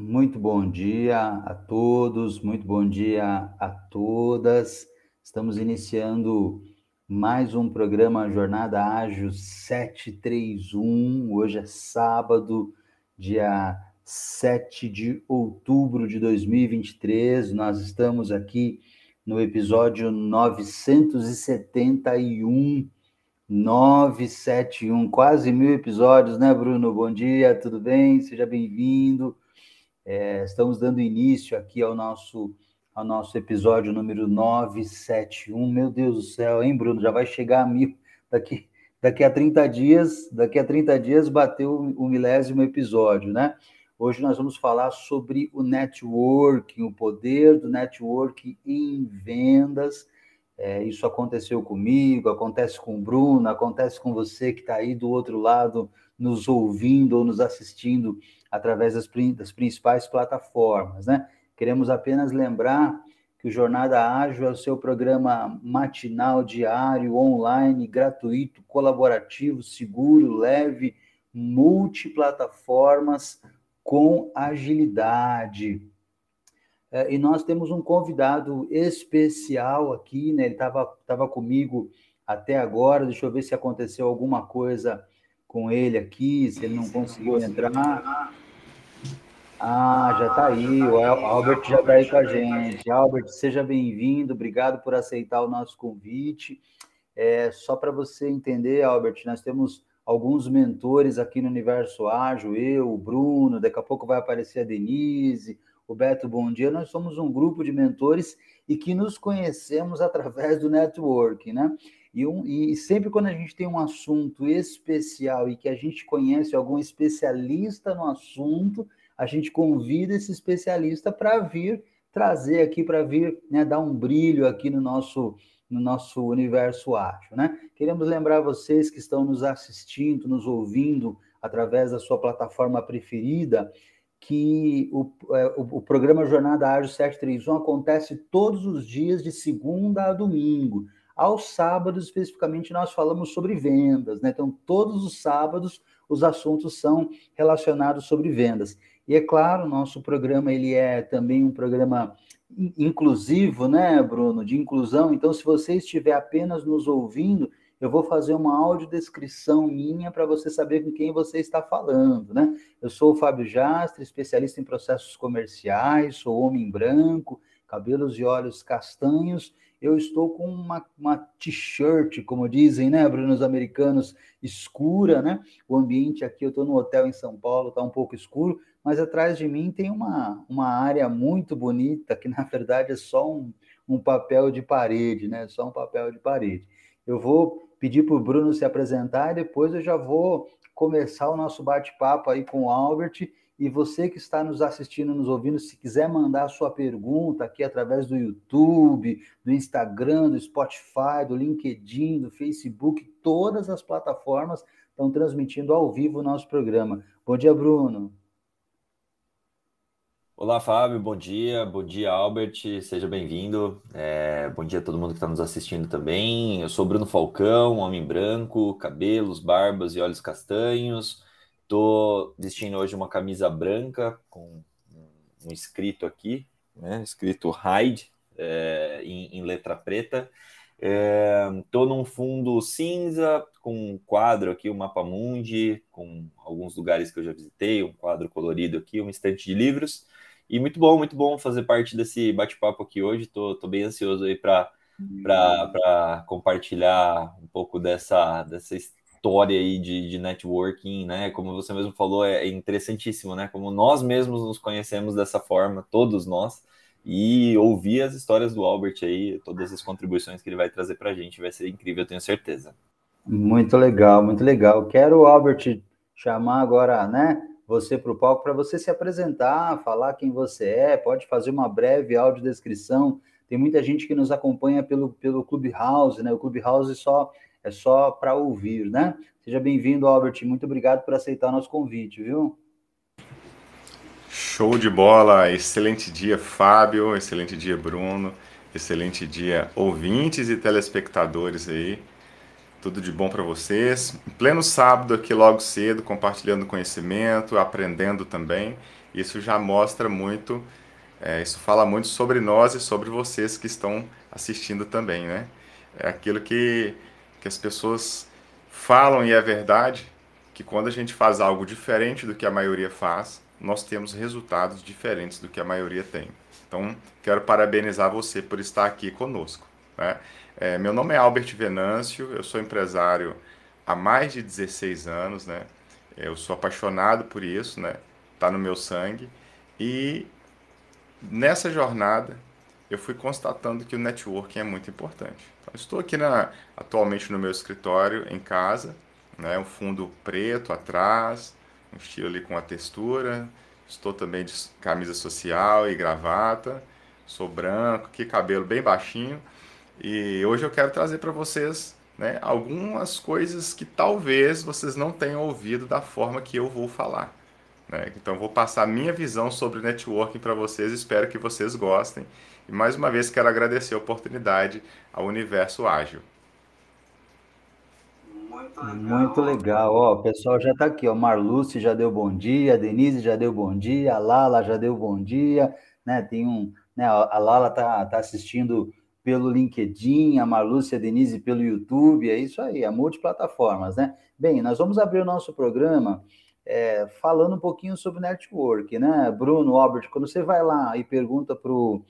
Muito bom dia a todos, muito bom dia a todas. Estamos iniciando mais um programa Jornada Ágil 731. Hoje é sábado, dia 7 de outubro de 2023. Nós estamos aqui no episódio 971. 971, quase mil episódios, né, Bruno? Bom dia, tudo bem? Seja bem-vindo. É, estamos dando início aqui ao nosso, ao nosso episódio número 971. Meu Deus do céu, hein, Bruno? Já vai chegar a mil daqui, daqui a 30 dias. Daqui a 30 dias bateu o milésimo episódio, né? Hoje nós vamos falar sobre o networking, o poder do networking em vendas. É, isso aconteceu comigo, acontece com o Bruno, acontece com você que está aí do outro lado, nos ouvindo ou nos assistindo através das, das principais plataformas. Né? Queremos apenas lembrar que o Jornada Ágil é o seu programa matinal, diário, online, gratuito, colaborativo, seguro, leve, multiplataformas, com agilidade. É, e nós temos um convidado especial aqui, né? Ele estava tava comigo até agora. Deixa eu ver se aconteceu alguma coisa com ele aqui, se ele não conseguiu entrar. Ah, já está aí, o Albert já está aí com a gente. Albert, seja bem-vindo, obrigado por aceitar o nosso convite. É, só para você entender, Albert, nós temos alguns mentores aqui no Universo Ágil, eu, o Bruno, daqui a pouco vai aparecer a Denise, o Beto Bom Dia. Nós somos um grupo de mentores e que nos conhecemos através do networking, né? E, um, e sempre quando a gente tem um assunto especial e que a gente conhece algum especialista no assunto, a gente convida esse especialista para vir trazer aqui, para vir né, dar um brilho aqui no nosso, no nosso universo ágil. Né? Queremos lembrar vocês que estão nos assistindo, nos ouvindo através da sua plataforma preferida, que o, é, o, o programa Jornada Ágil 731 acontece todos os dias, de segunda a domingo. Aos sábados, especificamente, nós falamos sobre vendas, né? Então, todos os sábados, os assuntos são relacionados sobre vendas. E é claro, nosso programa ele é também um programa inclusivo, né, Bruno, de inclusão. Então, se você estiver apenas nos ouvindo, eu vou fazer uma audiodescrição minha para você saber com quem você está falando, né? Eu sou o Fábio Jastre, especialista em processos comerciais, sou homem branco, cabelos e olhos castanhos. Eu estou com uma, uma t-shirt, como dizem, né, Bruno, os americanos, escura, né? O ambiente aqui, eu estou no hotel em São Paulo, está um pouco escuro, mas atrás de mim tem uma, uma área muito bonita, que na verdade é só um, um papel de parede, né? Só um papel de parede. Eu vou pedir para o Bruno se apresentar e depois eu já vou começar o nosso bate-papo aí com o Albert. E você que está nos assistindo, nos ouvindo, se quiser mandar a sua pergunta aqui através do YouTube, do Instagram, do Spotify, do LinkedIn, do Facebook, todas as plataformas estão transmitindo ao vivo o nosso programa. Bom dia, Bruno. Olá, Fábio, bom dia. Bom dia, Albert, seja bem-vindo. É, bom dia a todo mundo que está nos assistindo também. Eu sou Bruno Falcão, homem branco, cabelos, barbas e olhos castanhos. Estou vestindo hoje uma camisa branca com um escrito aqui, né, escrito Hide, é, em, em, letra preta. Estou é, num fundo cinza, com um quadro aqui, o um mapa mundi, com alguns lugares que eu já visitei, um quadro colorido aqui, uma estante de livros. E muito bom, muito bom fazer parte desse bate-papo aqui hoje. Tô, tô bem ansioso aí para compartilhar um pouco dessa, dessa história aí de, de networking, né? Como você mesmo falou, é, é interessantíssimo, né? Como nós mesmos nos conhecemos dessa forma, todos nós, e ouvir as histórias do Albert aí, todas as contribuições que ele vai trazer para a gente, vai ser incrível, eu tenho certeza. Muito legal, muito legal. Quero, Albert, chamar agora, né? você para o palco para você se apresentar, falar quem você é, pode fazer uma breve audiodescrição. Tem muita gente que nos acompanha pelo, pelo Clubhouse, né? O Clubhouse só, é só para ouvir, né? Seja bem-vindo, Albert. Muito obrigado por aceitar nosso convite, viu? Show de bola! Excelente dia, Fábio. Excelente dia, Bruno. Excelente dia, ouvintes e telespectadores aí. Tudo de bom para vocês. Em pleno sábado aqui logo cedo, compartilhando conhecimento, aprendendo também. isso já mostra muito, é, isso fala muito sobre nós e sobre vocês que estão assistindo também, né? É aquilo que, que as pessoas falam e é verdade, que quando a gente faz algo diferente do que a maioria faz, nós temos resultados diferentes do que a maioria tem. Então, quero parabenizar você por estar aqui conosco. Né? É, meu nome é Albert Venâncio, eu sou empresário há mais de 16 anos, né? Eu sou apaixonado por isso, né? Tá no meu sangue. E nessa jornada eu fui constatando que o networking é muito importante. Então, estou aqui na, atualmente no meu escritório, em casa, né? um fundo preto atrás, um estilo ali com a textura. Estou também de camisa social e gravata. Sou branco, que cabelo bem baixinho. E hoje eu quero trazer para vocês né, algumas coisas que talvez vocês não tenham ouvido da forma que eu vou falar. Né? Então, vou passar a minha visão sobre networking para vocês, espero que vocês gostem. E mais uma vez, quero agradecer a oportunidade ao Universo Ágil. Muito legal. Muito legal. Ó, o pessoal já está aqui. Ó. Marluce já deu bom dia, a Denise já deu bom dia, a Lala já deu bom dia. Né? Tem um, né? A Lala está tá assistindo pelo LinkedIn, a Marlúcia Denise pelo YouTube, é isso aí, é multiplataformas, né? Bem, nós vamos abrir o nosso programa é, falando um pouquinho sobre network, né? Bruno, Albert, quando você vai lá e pergunta para o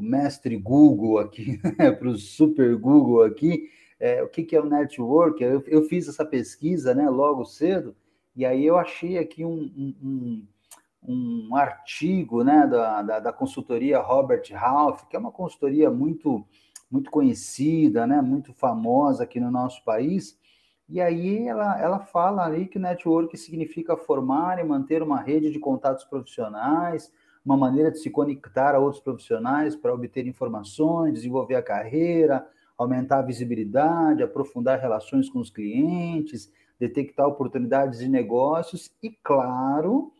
mestre Google aqui, para o super Google aqui, é, o que, que é o network, eu, eu, fiz essa pesquisa, né, logo cedo, e aí eu achei aqui um, um um artigo né, da, da, da, consultoria Robert Half, que é uma consultoria muito, muito conhecida, né, muito famosa aqui no nosso país, e aí ela, ela fala ali que network significa formar e manter uma rede de contatos profissionais, uma maneira de se conectar a outros profissionais para obter informações, desenvolver a carreira, aumentar a visibilidade, aprofundar relações com os clientes, detectar oportunidades de negócios e, claro,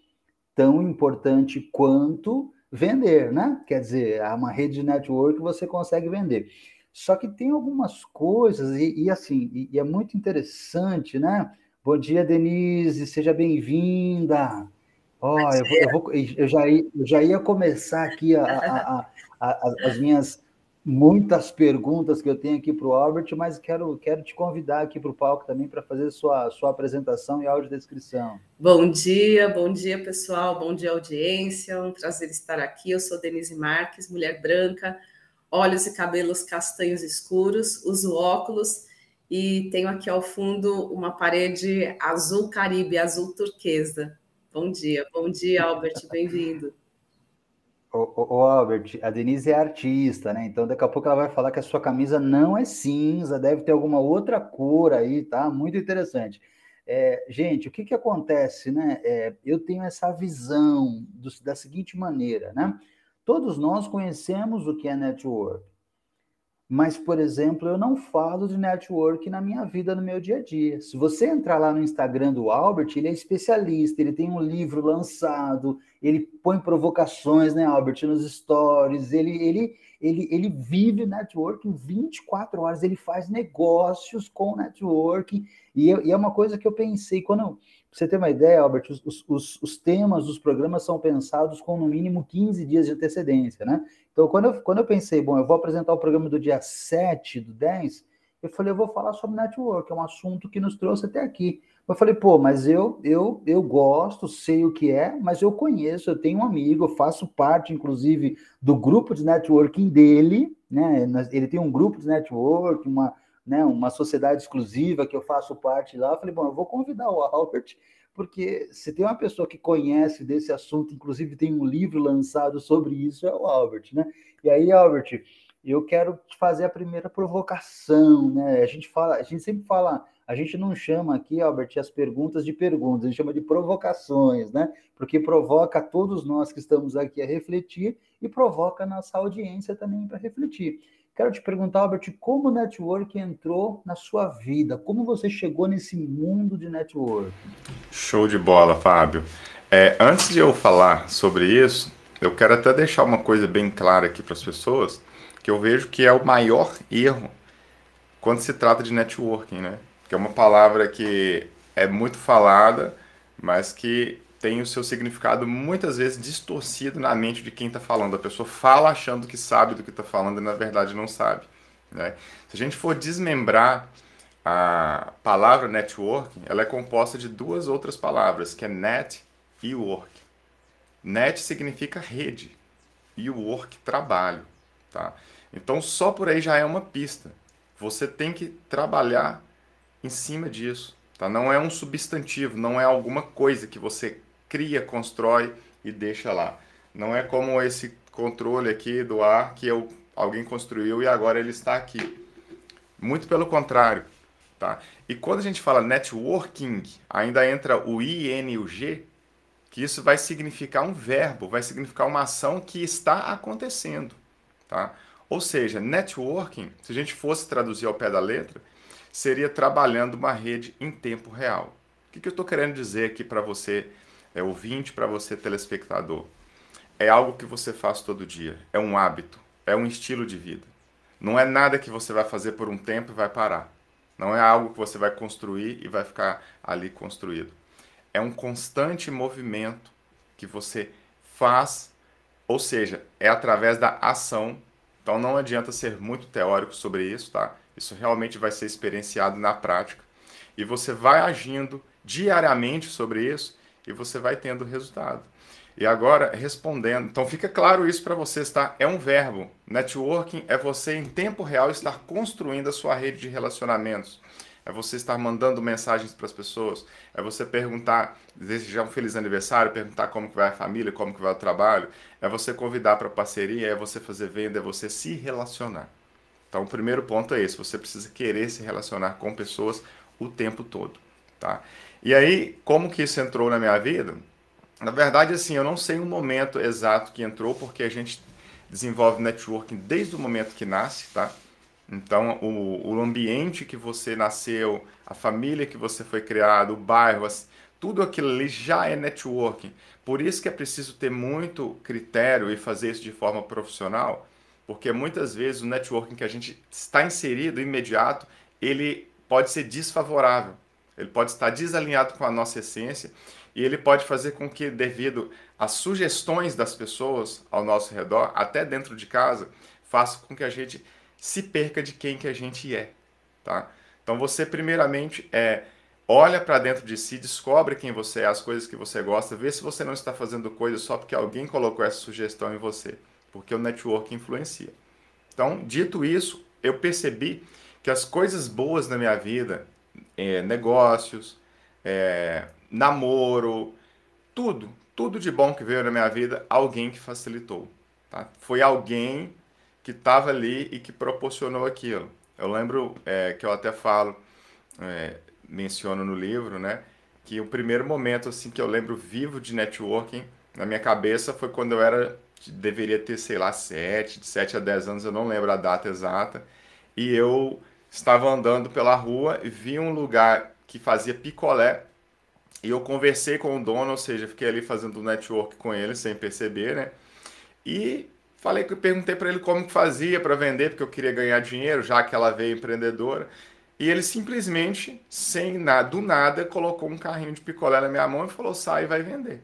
tão importante quanto vender, né? Quer dizer, é uma rede de network você consegue vender. Só que tem algumas coisas, e, e assim, e, e, é muito interessante, né? Bom dia, Denise, seja bem-vinda. Ó, oh, eu, eu, vou, eu, já ia, eu já ia começar aqui a, a, a, as minhas muitas perguntas que eu tenho aqui para o Albert, mas quero, quero te convidar aqui para o palco também para fazer sua, sua apresentação e audiodescrição. Bom dia, bom dia pessoal, bom dia audiência, um prazer estar aqui. Eu sou Denise Marques, mulher branca, olhos e cabelos castanhos escuros, uso óculos e tenho aqui ao fundo uma parede azul caribe, azul turquesa. Bom dia, bom dia Albert, bem-vindo. Ô, ô, Albert, a Denise é artista, né? Então daqui a pouco ela vai falar que a sua camisa não é cinza, deve ter alguma outra cor aí, tá? Muito interessante. É, gente, o que que acontece, né? É, eu tenho essa visão do, da seguinte maneira, né? Todos nós conhecemos o que é network. Mas, por exemplo, eu não falo de network na minha vida, no meu dia a dia. Se você entrar lá no Instagram do Albert, ele é especialista, ele tem um livro lançado, ele põe provocações, né, Albert, nos stories, ele, ele, ele, ele vive network 24 horas, ele faz negócios com network, e, e é uma coisa que eu pensei, quando você ter uma ideia, Albert, os, os, os, temas dos programas são pensados com no mínimo 15 dias de antecedência, né? Então, quando eu, quando eu pensei, bom, eu vou apresentar o programa do dia 7 do 10, eu falei, eu vou falar sobre network, é um assunto que nos trouxe até aqui. Eu falei, pô, mas eu, eu, eu gosto, sei o que é, mas eu conheço, eu tenho um amigo, eu faço parte, inclusive, do grupo de networking dele, né? Ele tem um grupo de networking, uma, né, uma sociedade exclusiva que eu faço parte lá. Eu falei, bom, eu vou convidar o Albert, porque se tem uma pessoa que conhece desse assunto, inclusive tem um livro lançado sobre isso, é o Albert, né? E aí, Albert, eu quero te fazer a primeira provocação, né? A gente fala, a gente sempre fala, a gente não chama aqui, Albert, as perguntas de perguntas, a gente chama de provocações, né? Porque provoca todos nós que estamos aqui a refletir e provoca a nossa audiência também para refletir. Quero te perguntar, Albert, como o network entrou na sua vida? Como você chegou nesse mundo de network? Show de bola, Fábio. É, antes de eu falar sobre isso, eu quero até deixar uma coisa bem clara aqui para as pessoas, que eu vejo que é o maior erro quando se trata de networking, né? Que é uma palavra que é muito falada, mas que tem o seu significado muitas vezes distorcido na mente de quem está falando. A pessoa fala achando que sabe do que está falando e na verdade não sabe. Né? Se a gente for desmembrar a palavra networking, ela é composta de duas outras palavras, que é net e work. Net significa rede e work trabalho, tá? Então só por aí já é uma pista. Você tem que trabalhar em cima disso, tá? Não é um substantivo, não é alguma coisa que você cria, constrói e deixa lá. Não é como esse controle aqui do ar que eu, alguém construiu e agora ele está aqui. Muito pelo contrário. Tá? E quando a gente fala networking, ainda entra o I, N e o G, que isso vai significar um verbo, vai significar uma ação que está acontecendo. Tá? Ou seja, networking, se a gente fosse traduzir ao pé da letra, seria trabalhando uma rede em tempo real. O que, que eu estou querendo dizer aqui para você é ouvinte para você, telespectador. É algo que você faz todo dia, é um hábito, é um estilo de vida. Não é nada que você vai fazer por um tempo e vai parar. Não é algo que você vai construir e vai ficar ali construído. É um constante movimento que você faz, ou seja, é através da ação. Então não adianta ser muito teórico sobre isso, tá? Isso realmente vai ser experienciado na prática. E você vai agindo diariamente sobre isso e você vai tendo resultado. E agora, respondendo, então fica claro isso para vocês, tá? É um verbo. Networking é você em tempo real estar construindo a sua rede de relacionamentos. É você estar mandando mensagens para as pessoas. É você perguntar, desejar um feliz aniversário, perguntar como que vai a família, como que vai o trabalho. É você convidar para parceria, é você fazer venda, é você se relacionar. Então, o primeiro ponto é esse. Você precisa querer se relacionar com pessoas o tempo todo, tá? E aí, como que isso entrou na minha vida? Na verdade, assim, eu não sei o momento exato que entrou, porque a gente desenvolve networking desde o momento que nasce, tá? Então, o, o ambiente que você nasceu, a família que você foi criado, o bairro, tudo aquilo ali já é networking. Por isso que é preciso ter muito critério e fazer isso de forma profissional, porque muitas vezes o networking que a gente está inserido imediato, ele pode ser desfavorável. Ele pode estar desalinhado com a nossa essência e ele pode fazer com que, devido às sugestões das pessoas ao nosso redor, até dentro de casa, faça com que a gente se perca de quem que a gente é, tá? Então você primeiramente é olha para dentro de si, descobre quem você é, as coisas que você gosta, vê se você não está fazendo coisas só porque alguém colocou essa sugestão em você, porque o network influencia. Então, dito isso, eu percebi que as coisas boas na minha vida, é, negócios, é, namoro, tudo, tudo de bom que veio na minha vida, alguém que facilitou. Tá? Foi alguém que estava ali e que proporcionou aquilo. Eu lembro é, que eu até falo, é, menciono no livro, né, que o primeiro momento assim que eu lembro vivo de networking na minha cabeça foi quando eu era deveria ter, sei lá, 7, de 7 a 10 anos, eu não lembro a data exata, e eu estava andando pela rua e vi um lugar que fazia picolé e eu conversei com o dono, ou seja, fiquei ali fazendo network com ele sem perceber, né? E falei que perguntei para ele como que fazia para vender, porque eu queria ganhar dinheiro, já que ela veio empreendedora. E ele simplesmente, sem nada, do nada, colocou um carrinho de picolé na minha mão e falou: sai vai vender.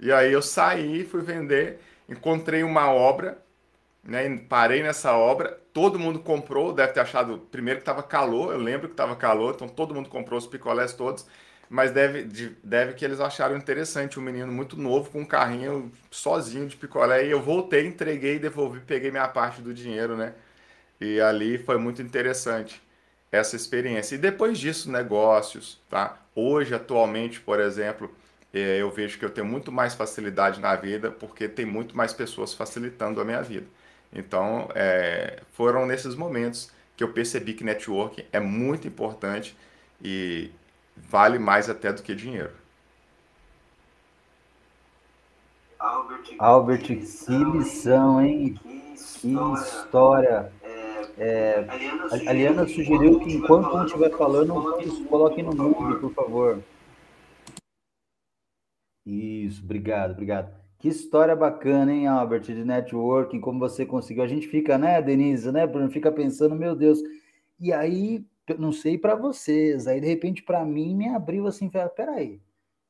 E aí eu saí, fui vender, encontrei uma obra né? Parei nessa obra, todo mundo comprou, deve ter achado primeiro que estava calor, eu lembro que estava calor, então todo mundo comprou os picolés todos, mas deve, deve que eles acharam interessante um menino muito novo com um carrinho sozinho de picolé e eu voltei, entreguei, devolvi, peguei minha parte do dinheiro, né? E ali foi muito interessante essa experiência. E depois disso, negócios, tá? Hoje, atualmente, por exemplo, eh, eu vejo que eu tenho muito mais facilidade na vida porque tem muito mais pessoas facilitando a minha vida. Então, é, foram nesses momentos que eu percebi que networking é muito importante e vale mais até do que dinheiro. Albert, Albert que lição, hein? Que história. É, a Liana sugeriu que enquanto um estiver falando, isso, coloque no mundo, por favor. Isso, obrigado, obrigado. Que história bacana, hein, Albert, de networking, como você conseguiu. A gente fica, né, Denise, né, Bruno, fica pensando, meu Deus. E aí, não sei para vocês, aí de repente para mim me abriu assim, peraí,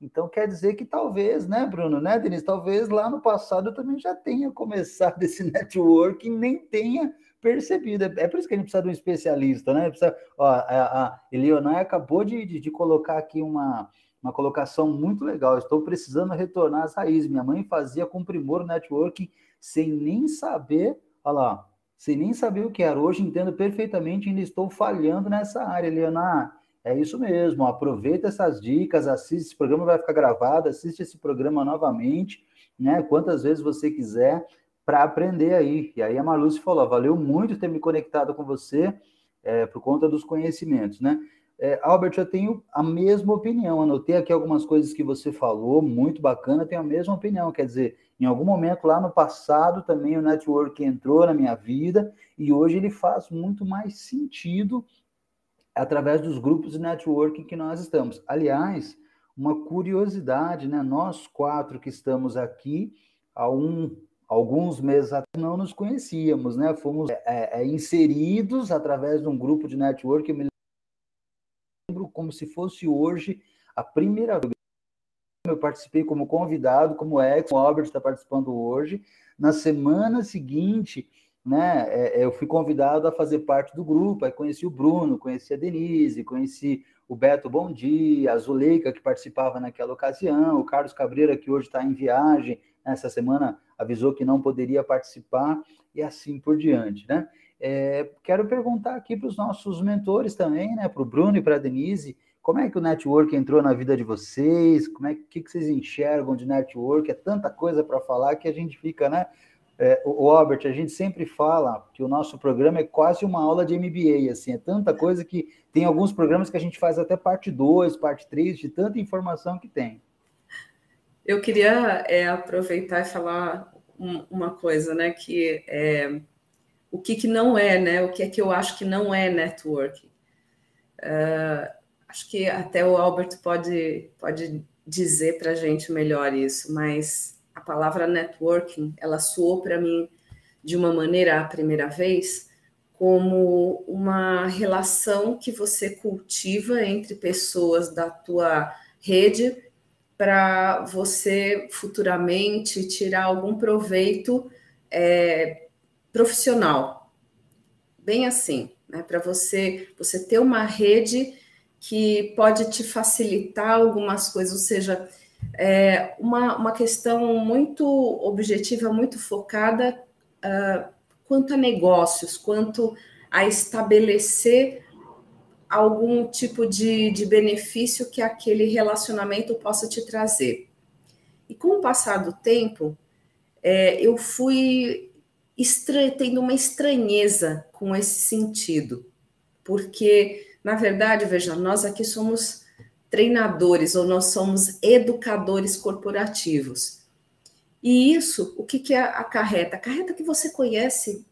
Então quer dizer que talvez, né, Bruno, né, Denise? Talvez lá no passado eu também já tenha começado esse network e nem tenha percebido. É por isso que a gente precisa de um especialista, né? Precisa, ó, a, a acabou de, de, de colocar aqui uma, uma colocação muito legal. Estou precisando retornar às raízes. Minha mãe fazia com primor networking sem nem saber, olha lá, sem nem saber o que era. Hoje entendo perfeitamente e ainda estou falhando nessa área, Leonardo. É isso mesmo, aproveita essas dicas, assiste, esse programa vai ficar gravado, assiste esse programa novamente, né? Quantas vezes você quiser, para aprender aí. E aí a Marluce falou: valeu muito ter me conectado com você é, por conta dos conhecimentos, né? É, Albert, eu tenho a mesma opinião. Anotei aqui algumas coisas que você falou, muito bacana, tenho a mesma opinião. Quer dizer, em algum momento lá no passado também o network entrou na minha vida e hoje ele faz muito mais sentido através dos grupos de networking que nós estamos. Aliás, uma curiosidade, né? Nós quatro que estamos aqui, há um, alguns meses atrás, não nos conhecíamos, né? Fomos é, é, inseridos através de um grupo de networking. Como se fosse hoje a primeira vez. Eu participei como convidado, como ex, o Albert está participando hoje. Na semana seguinte, né, é, é, eu fui convidado a fazer parte do grupo, aí conheci o Bruno, conheci a Denise, conheci o Beto Bom Dia, a Zuleika, que participava naquela ocasião, o Carlos Cabreira, que hoje está em viagem, essa semana avisou que não poderia participar, e assim por diante, né? É, quero perguntar aqui para os nossos mentores também, né, para o Bruno e para a Denise, como é que o network entrou na vida de vocês? Como é que, que vocês enxergam de network? É tanta coisa para falar que a gente fica, né? É, o Albert, a gente sempre fala que o nosso programa é quase uma aula de MBA, assim, é tanta coisa que tem alguns programas que a gente faz até parte 2, parte 3, de tanta informação que tem. Eu queria é, aproveitar e falar um, uma coisa, né, que é, o que, que não é, né, o que é que eu acho que não é networking. Uh, acho que até o Albert pode, pode dizer para a gente melhor isso, mas a palavra networking, ela soou para mim de uma maneira a primeira vez como uma relação que você cultiva entre pessoas da tua rede para você futuramente tirar algum proveito é, profissional. Bem assim, né? Para você você ter uma rede que pode te facilitar algumas coisas, ou seja, é uma, uma questão muito objetiva, muito focada uh, quanto a negócios, quanto a estabelecer algum tipo de, de benefício que aquele relacionamento possa te trazer. E com o passar do tempo, é, eu fui tendo uma estranheza com esse sentido, porque, na verdade, veja, nós aqui somos treinadores ou nós somos educadores corporativos. E isso, o que, que acarreta? Acarreta que você conhece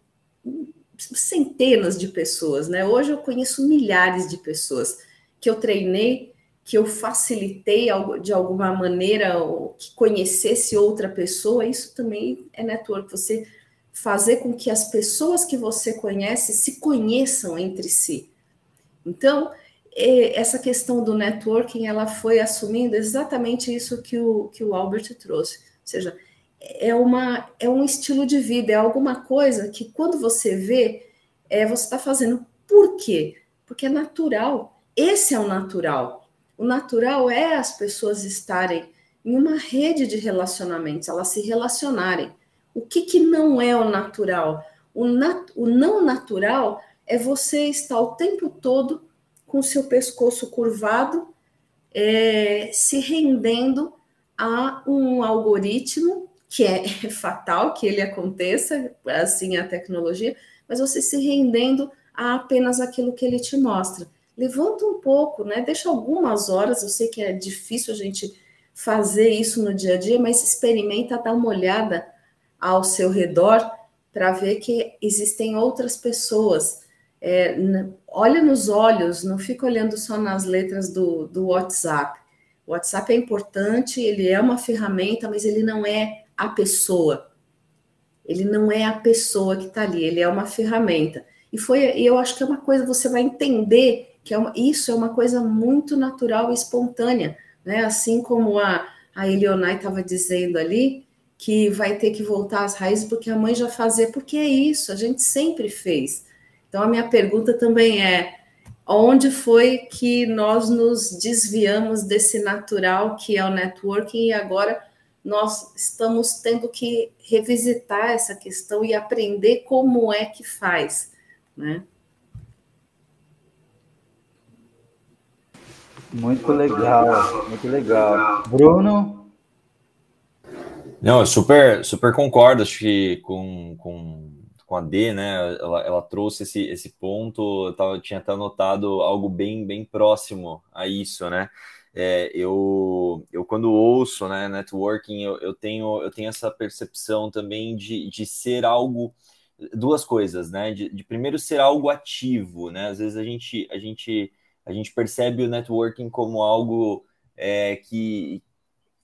centenas de pessoas, né? Hoje eu conheço milhares de pessoas que eu treinei, que eu facilitei de alguma maneira que conhecesse outra pessoa. Isso também é network. Você fazer com que as pessoas que você conhece se conheçam entre si. Então, essa questão do networking, ela foi assumindo exatamente isso que o, que o Albert trouxe. Ou seja, é, uma, é um estilo de vida, é alguma coisa que quando você vê, é, você está fazendo. Por quê? Porque é natural. Esse é o natural. O natural é as pessoas estarem em uma rede de relacionamentos, elas se relacionarem. O que, que não é o natural? O, nat o não natural é você estar o tempo todo com seu pescoço curvado, é, se rendendo a um algoritmo que é fatal que ele aconteça, assim a tecnologia, mas você se rendendo a apenas aquilo que ele te mostra. Levanta um pouco, né? Deixa algumas horas, eu sei que é difícil a gente fazer isso no dia a dia, mas experimenta dar uma olhada ao seu redor para ver que existem outras pessoas é, olha nos olhos, não fica olhando só nas letras do, do WhatsApp. O WhatsApp é importante, ele é uma ferramenta, mas ele não é a pessoa. Ele não é a pessoa que está ali, ele é uma ferramenta. E foi, eu acho que é uma coisa, você vai entender que é uma, isso é uma coisa muito natural e espontânea. né? Assim como a, a Elionai estava dizendo ali, que vai ter que voltar às raízes porque a mãe já fazia, porque é isso, a gente sempre fez. Então a minha pergunta também é: onde foi que nós nos desviamos desse natural que é o networking e agora nós estamos tendo que revisitar essa questão e aprender como é que faz, né? Muito legal, muito legal. Bruno? Não, eu super, super concordo, acho que com, com, com a D, né? Ela, ela trouxe esse, esse ponto, eu, tava, eu tinha até notado algo bem, bem próximo a isso, né? É, eu, eu quando ouço né, networking, eu, eu, tenho, eu tenho essa percepção também de, de ser algo, duas coisas, né? De, de primeiro ser algo ativo, né? Às vezes a gente, a gente a gente percebe o networking como algo é, que,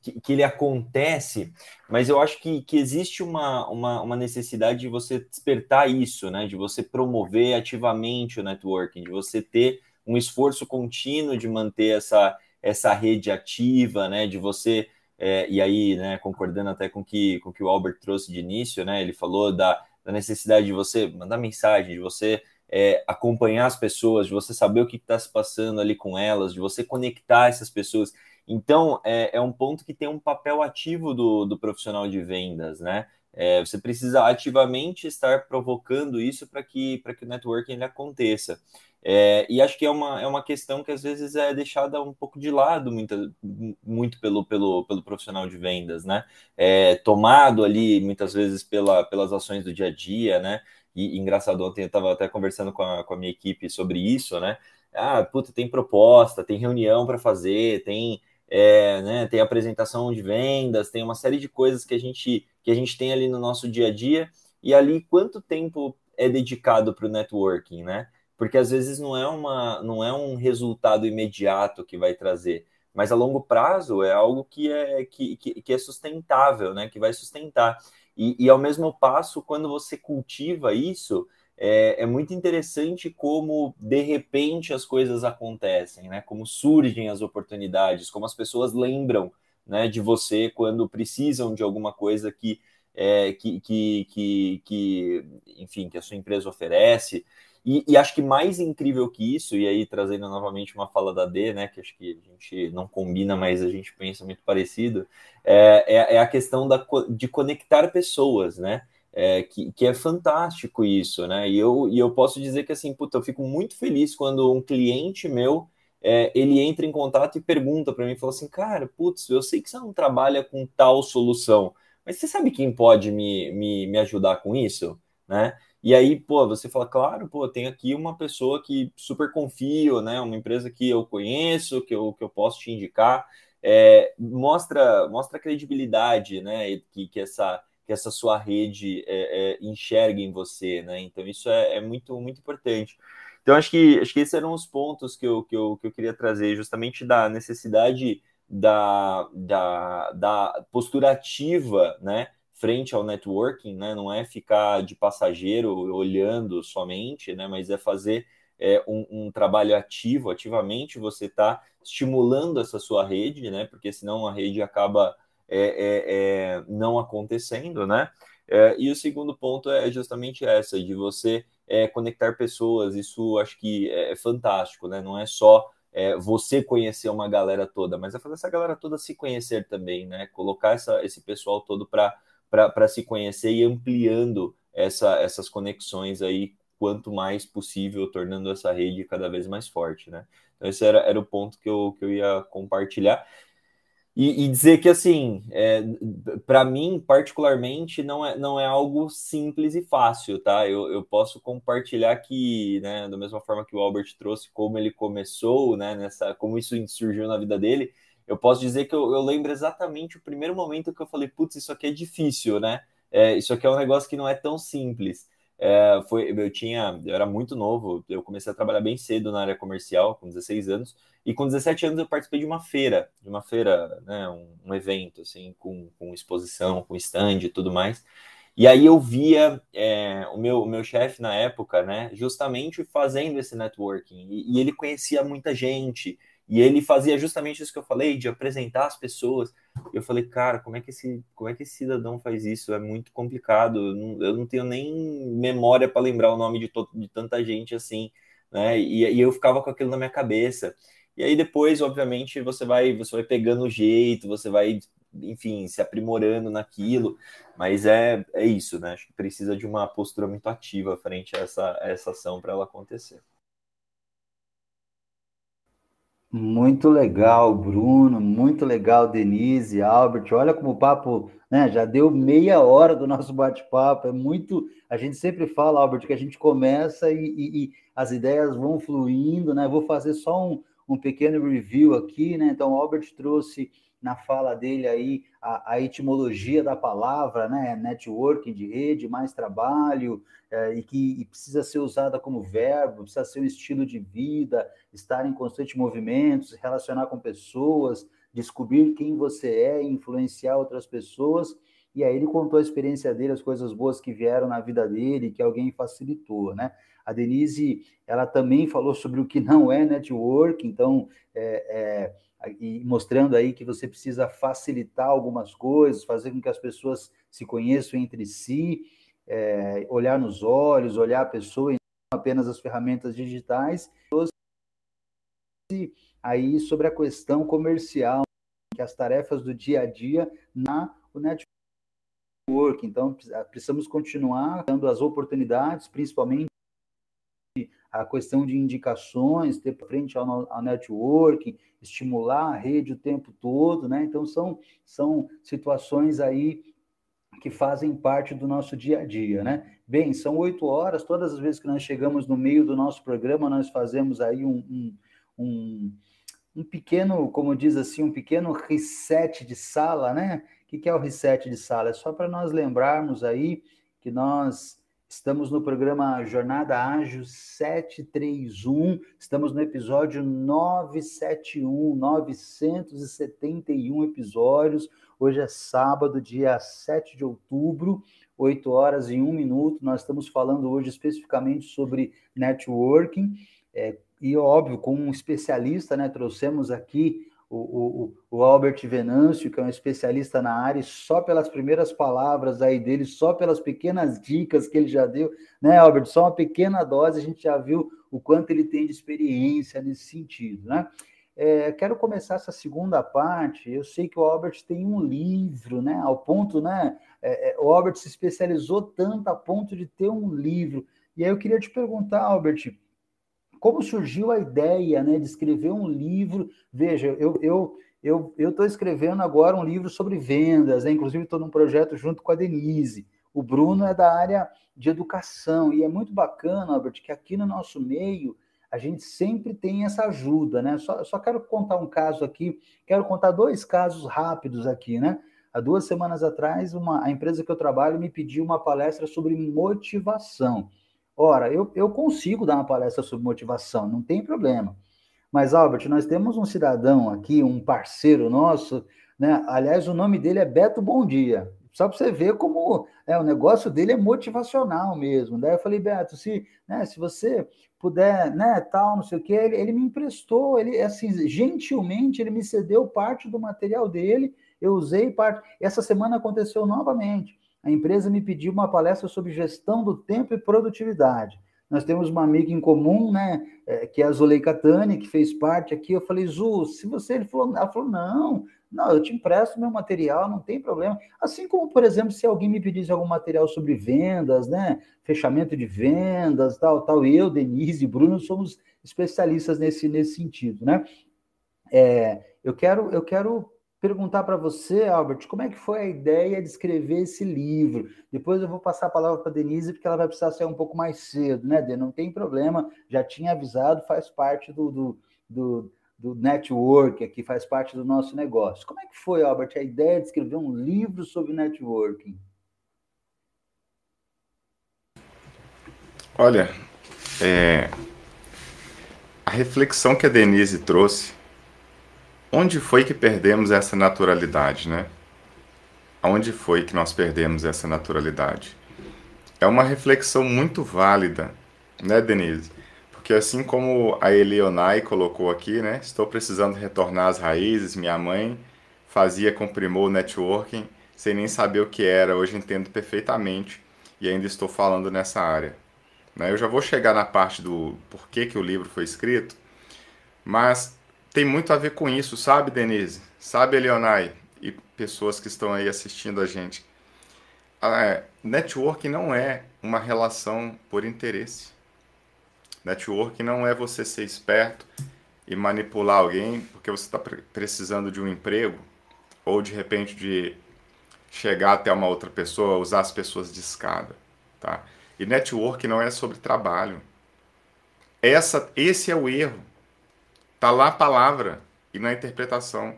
que, que, ele acontece, mas eu acho que, que existe uma, uma, uma, necessidade de você despertar isso, né? De você promover ativamente o networking, de você ter um esforço contínuo de manter essa, essa rede ativa, né? De você é, e aí, né, concordando até com que, com que o Albert trouxe de início, né? Ele falou da, da necessidade de você mandar mensagem, de você é, acompanhar as pessoas, de você saber o que está se passando ali com elas, de você conectar essas pessoas. Então, é, é um ponto que tem um papel ativo do, do profissional de vendas, né? É, você precisa ativamente estar provocando isso para que, que o networking aconteça. É, e acho que é uma, é uma questão que às vezes é deixada um pouco de lado muito, muito pelo, pelo, pelo profissional de vendas, né? É, tomado ali muitas vezes pela, pelas ações do dia a dia, né? E, engraçado, ontem eu estava até conversando com a, com a minha equipe sobre isso, né? Ah, puta, tem proposta, tem reunião para fazer, tem, é, né, tem apresentação de vendas, tem uma série de coisas que a gente que a gente tem ali no nosso dia a dia. E ali, quanto tempo é dedicado para o networking, né? Porque às vezes não é, uma, não é um resultado imediato que vai trazer, mas a longo prazo é algo que é, que, que, que é sustentável, né? Que vai sustentar. E, e ao mesmo passo, quando você cultiva isso, é, é, muito interessante como de repente as coisas acontecem, né? Como surgem as oportunidades, como as pessoas lembram né, de você quando precisam de alguma coisa que, é, que, que, que, que, enfim, que a sua empresa oferece. E, e, acho que mais incrível que isso, e aí trazendo novamente uma fala da D, né, que acho que a gente não combina, mas a gente pensa muito parecido, é, é, é a questão da, de conectar pessoas, né? É, que, que é fantástico isso, né? E eu, e eu posso dizer que assim, puta, eu fico muito feliz quando um cliente meu é, ele entra em contato e pergunta para mim, fala assim, cara, putz, eu sei que você não trabalha com tal solução, mas você sabe quem pode me, me, me ajudar com isso, né? E aí, pô, você fala, claro, pô, tem aqui uma pessoa que super confio, né? Uma empresa que eu conheço, que eu, que eu posso te indicar. É, mostra, mostra credibilidade, né? Que, que, essa, que essa sua rede é, é, enxerga em você, né? Então, isso é, é, muito, muito importante. Então, acho que, acho que esses eram os pontos que eu, que eu, que eu queria trazer, justamente da necessidade da, da, da postura ativa, né? frente ao networking, né? Não é ficar de passageiro olhando somente, né? Mas é fazer é, um, um, trabalho ativo, ativamente você está estimulando essa sua rede, né? Porque senão a rede acaba é, é, é não acontecendo, né? É, e o segundo ponto é justamente essa, de você é, conectar pessoas, isso acho que é fantástico, né? Não é só você conhecer uma galera toda, mas é fazer essa galera toda se conhecer também, né? Colocar essa, esse pessoal todo para para se conhecer e ampliando essa, essas conexões aí quanto mais possível, tornando essa rede cada vez mais forte, né? Então esse era, era o ponto que eu, que eu ia compartilhar. E, e dizer que, assim, é, para mim, particularmente, não é, não é algo simples e fácil, tá? Eu, eu posso compartilhar que, né, da mesma forma que o Albert trouxe, como ele começou, né, nessa, como isso surgiu na vida dele, eu posso dizer que eu, eu, lembro exatamente o primeiro momento que eu falei, putz, isso aqui é difícil, né? É, isso aqui é um negócio que não é tão simples. É, foi, eu tinha, eu era muito novo, eu comecei a trabalhar bem cedo na área comercial, com 16 anos, e com 17 anos eu participei de uma feira, de uma feira, né, um, um evento, assim, com, com exposição, com stand e tudo mais. E aí eu via é, o meu, o meu chefe na época, né, justamente fazendo esse networking, e, e ele conhecia muita gente, E ele fazia justamente isso que eu falei, de apresentar as pessoas. Eu falei, cara, como é que esse, como é que esse cidadão faz isso? É muito complicado. Eu não, tenho nem memória para lembrar o nome de, de tanta gente assim, né? E, e eu ficava com aquilo na minha cabeça. E aí depois, obviamente, você vai, você vai pegando o jeito, você vai, enfim, se aprimorando naquilo. Mas é, é isso, né? Acho que precisa de uma postura muito ativa frente a essa, a essa ação para ela acontecer. Muito legal, Bruno, muito legal, Denise, Albert. Olha como o papo né, já deu meia hora do nosso bate-papo. É muito. A gente sempre fala, Albert, que a gente começa e, e, e as ideias vão fluindo, né? Vou fazer só um, um pequeno review aqui, né? Então, Albert trouxe na fala dele aí a, a, etimologia da palavra, né? Networking de rede, mais trabalho, é, e que e precisa ser usada como verbo, precisa ser um estilo de vida, estar em constante movimento, se relacionar com pessoas, descobrir quem você é, influenciar outras pessoas. E aí ele contou a experiência dele, as coisas boas que vieram na vida dele, que alguém facilitou, né? A Denise, ela também falou sobre o que não é network, então é, é e mostrando aí que você precisa facilitar algumas coisas, fazer com que as pessoas se conheçam entre si, é, olhar nos olhos, olhar a pessoa e não apenas as ferramentas digitais. Aí sobre a questão comercial, que as tarefas do dia a dia na o network. Então precisamos continuar dando as oportunidades, principalmente a questão de indicações, ter frente ao, ao networking, estimular a rede o tempo todo, né? Então, são, são situações aí que fazem parte do nosso dia a dia, né? Bem, são oito horas, todas as vezes que nós chegamos no meio do nosso programa, nós fazemos aí um, um, um, um pequeno, como diz assim, um pequeno reset de sala, né? O que é o reset de sala? É só para nós lembrarmos aí que nós Estamos no programa Jornada Ágil 731, estamos no episódio 971, 971 episódios. Hoje é sábado, dia 7 de outubro, 8 horas e 1 minuto. Nós estamos falando hoje especificamente sobre networking, é, e óbvio, com um especialista, né? Trouxemos aqui o, o, o, Albert Venâncio, que é um especialista na área, e só pelas primeiras palavras aí dele, só pelas pequenas dicas que ele já deu, né, Albert? Só uma pequena dose, a gente já viu o quanto ele tem de experiência nesse sentido, né? É, quero começar essa segunda parte. Eu sei que o Albert tem um livro, né? Ao ponto, né? É, é, o Albert se especializou tanto a ponto de ter um livro. E aí eu queria te perguntar, Albert, como surgiu a ideia né, de escrever um livro. Veja, eu eu eu estou escrevendo agora um livro sobre vendas, né? inclusive estou num projeto junto com a Denise. O Bruno é da área de educação e é muito bacana, Albert, que aqui no nosso meio a gente sempre tem essa ajuda, né? Só, só quero contar um caso aqui, quero contar dois casos rápidos aqui, né? Há duas semanas atrás, uma, a empresa que eu trabalho me pediu uma palestra sobre motivação. Ora, eu, eu consigo dar uma palestra sobre motivação, não tem problema. Mas, Albert, nós temos um cidadão aqui, um parceiro nosso, né? Aliás, o nome dele é Beto Bom Dia. Só para você ver como é, o negócio dele é motivacional mesmo. Daí eu falei, Beto, se, né, se você puder, né, tal, não sei o quê, ele, ele me emprestou, ele, assim, gentilmente, ele me cedeu parte do material dele, eu usei parte. Essa semana aconteceu novamente a empresa me pediu uma palestra sobre gestão do tempo e produtividade. Nós temos uma amiga em comum, né, é, que é a Zuleika Tani, que fez parte aqui. Eu falei, Zu, se você. Ele falou, ela falou, não, não, eu te empresto meu material, não tem problema. Assim como, por exemplo, se alguém me pedisse algum material sobre vendas, né, fechamento de vendas, tal, tal, eu, Denise e Bruno somos especialistas nesse, nesse sentido, né? É, eu quero, eu quero perguntar para você, Albert, como é que foi a ideia de escrever esse livro? Depois eu vou passar a palavra para Denise, porque ela vai precisar sair um pouco mais cedo, né, Denise? Não tem problema, já tinha avisado, faz parte do, do, do, do network aqui, faz parte do nosso negócio. Como é que foi, Albert, a ideia de escrever um livro sobre networking? Olha, é, a reflexão que a Denise trouxe Onde foi que perdemos essa naturalidade, né? Onde foi que nós perdemos essa naturalidade? É uma reflexão muito válida, né, Denise? porque assim como a Eleonai colocou aqui, né? Estou precisando retornar às raízes. Minha mãe fazia com primor networking sem nem saber o que era. Hoje entendo perfeitamente e ainda estou falando nessa área. Né? Eu já vou chegar na parte do porquê que o livro foi escrito, mas tem muito a ver com isso, sabe, Denise? Sabe, Eleonai? E pessoas que estão aí assistindo a gente. Ah, network não é uma relação por interesse. Network não é você ser esperto e manipular alguém porque você está precisando de um emprego ou de repente de chegar até uma outra pessoa, usar as pessoas de escada, tá? E network não é sobre trabalho. Essa, esse é o erro. Tá lá a palavra e na interpretação.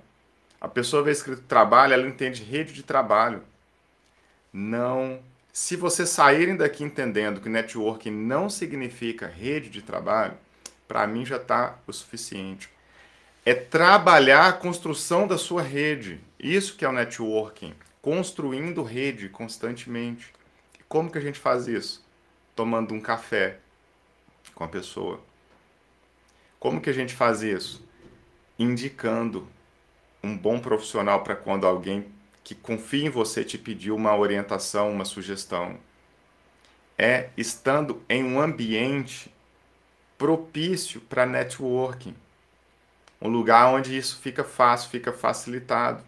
A pessoa vê escrito trabalho, ela entende rede de trabalho. Não. Se vocês saírem daqui entendendo que network não significa rede de trabalho, para mim já está o suficiente. É trabalhar a construção da sua rede. Isso que é o networking construindo rede constantemente. Como que a gente faz isso? Tomando um café com a pessoa. Como que a gente faz isso? Indicando um bom profissional para quando alguém que confia em você te pediu uma orientação, uma sugestão. É estando em um ambiente propício para networking. Um lugar onde isso fica fácil, fica facilitado.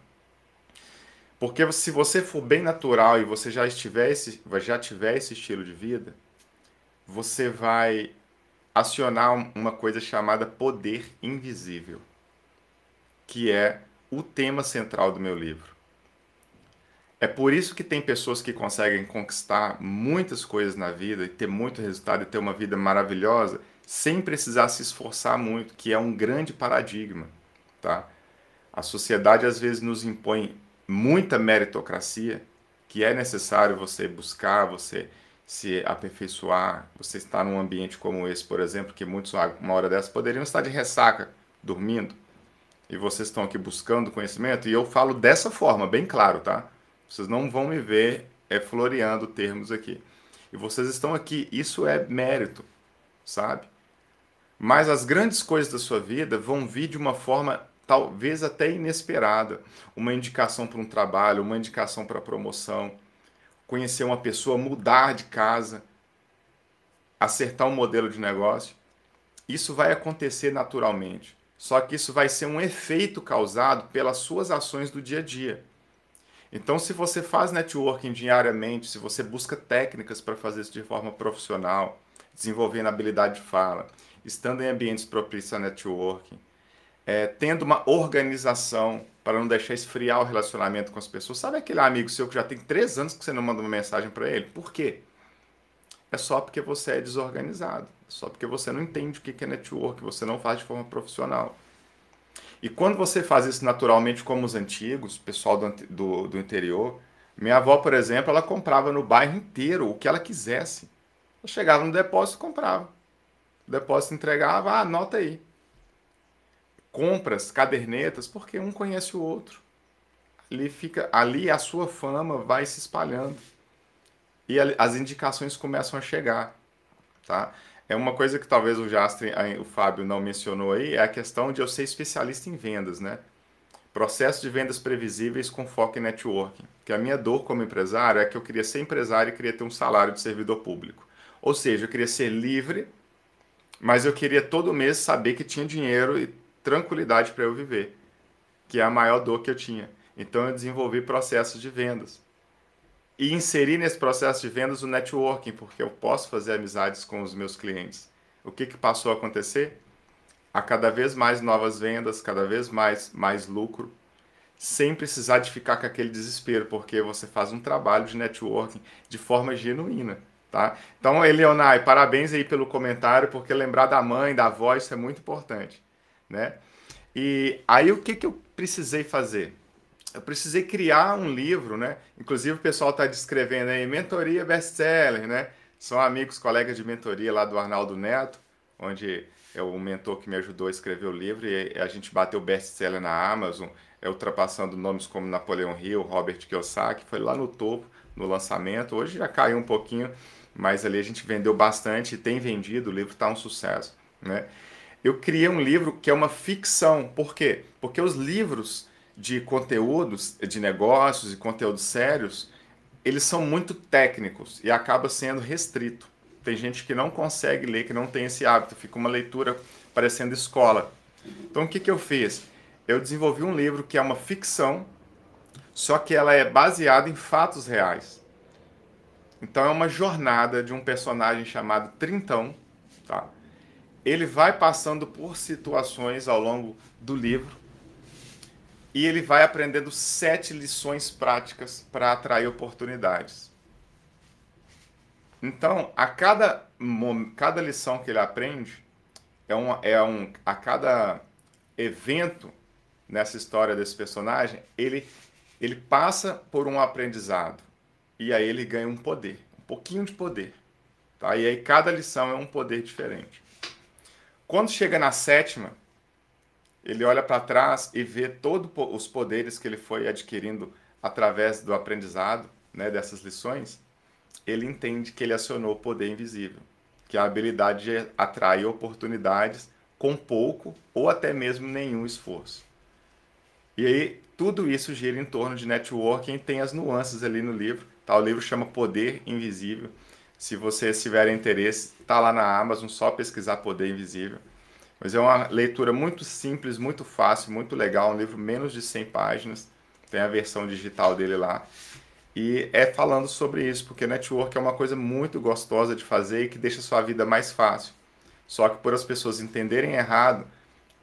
Porque se você for bem natural e você já estiver esse, já tiver esse estilo de vida, você vai acionar uma coisa chamada poder invisível, que é o tema central do meu livro. É por isso que tem pessoas que conseguem conquistar muitas coisas na vida e ter muito resultado e ter uma vida maravilhosa sem precisar se esforçar muito, que é um grande paradigma, tá? A sociedade às vezes nos impõe muita meritocracia, que é necessário você buscar, você se aperfeiçoar, você estar num ambiente como esse, por exemplo, que muitos, uma hora dessa, poderiam estar de ressaca, dormindo, e vocês estão aqui buscando conhecimento, e eu falo dessa forma, bem claro, tá? Vocês não vão me ver é, floreando termos aqui. E vocês estão aqui, isso é mérito, sabe? Mas as grandes coisas da sua vida vão vir de uma forma talvez até inesperada, uma indicação para um trabalho, uma indicação para promoção, conhecer uma pessoa, mudar de casa, acertar um modelo de negócio. Isso vai acontecer naturalmente. Só que isso vai ser um efeito causado pelas suas ações do dia a dia. Então, se você faz networking diariamente, se você busca técnicas para fazer isso de forma profissional, desenvolvendo habilidade de fala, estando em ambientes propícios a networking, é, tendo uma organização para não deixar esfriar o relacionamento com as pessoas. Sabe aquele amigo seu que já tem três anos que você não manda uma mensagem para ele? Por quê? É só porque você é desorganizado. É só porque você não entende o que é network, você não faz de forma profissional. E quando você faz isso naturalmente, como os antigos, pessoal do, do, do interior, minha avó, por exemplo, ela comprava no bairro inteiro o que ela quisesse. Ela chegava no depósito e comprava. O depósito entregava, ah, anota aí compras, cadernetas, porque um conhece o outro. Ali fica, ali a sua fama vai se espalhando e as indicações começam a chegar, tá? É uma coisa que talvez o Jastre, o Fábio não mencionou aí, é a questão de eu ser especialista em vendas, né? Processo de vendas previsíveis com foco em networking. Que a minha dor como empresário é que eu queria ser empresário e queria ter um salário de servidor público. Ou seja, eu queria ser livre, mas eu queria todo mês saber que tinha dinheiro e tranquilidade para eu viver, que é a maior dor que eu tinha. Então eu desenvolvi processos de vendas. E inseri nesse processo de vendas o networking, porque eu posso fazer amizades com os meus clientes. O que, que passou a acontecer? A cada vez mais novas vendas, cada vez mais, mais lucro, sem precisar de ficar com aquele desespero, porque você faz um trabalho de networking de forma genuína. Tá? Então, Eleonai, parabéns aí pelo comentário, porque lembrar da mãe, da avó, isso é muito importante né? E aí o que, que eu precisei fazer? Eu precisei criar um livro, né? Inclusive o pessoal está descrevendo aí mentoria best-seller, né? São amigos, colegas de mentoria lá do Arnaldo Neto, onde é o mentor que me ajudou a escrever o livro e a gente bateu best-seller na Amazon, é ultrapassando nomes como Napoleão Hill, Robert Kiyosaki, foi lá no topo no lançamento. Hoje já caiu um pouquinho, mas ali a gente vendeu bastante e tem vendido, o livro está um sucesso. né? Eu criei um livro que é uma ficção. Por quê? Porque os livros de conteúdos de negócios e conteúdos sérios, eles são muito técnicos e acaba sendo restrito. Tem gente que não consegue ler, que não tem esse hábito, fica uma leitura parecendo escola. Então o que, que eu fiz? Eu desenvolvi um livro que é uma ficção, só que ela é baseada em fatos reais. Então é uma jornada de um personagem chamado Trintão, tá? Ele vai passando por situações ao longo do livro e ele vai aprendendo sete lições práticas para atrair oportunidades. Então, a cada, cada lição que ele aprende, é um, é um, a cada evento nessa história desse personagem, ele, ele passa por um aprendizado. E aí ele ganha um poder, um pouquinho de poder. Tá? E aí cada lição é um poder diferente. Quando chega na sétima, ele olha para trás e vê todos os poderes que ele foi adquirindo através do aprendizado, né, dessas lições, ele entende que ele acionou o poder invisível, que a habilidade de atrair oportunidades com pouco ou até mesmo nenhum esforço. E aí tudo isso gira em torno de networking, tem as nuances ali no livro. Tá? O livro chama Poder Invisível. Se vocês tiverem interesse, tá lá na Amazon, só pesquisar Poder Invisível. Mas é uma leitura muito simples, muito fácil, muito legal, um livro menos de 100 páginas. Tem a versão digital dele lá. E é falando sobre isso, porque network é uma coisa muito gostosa de fazer e que deixa a sua vida mais fácil. Só que por as pessoas entenderem errado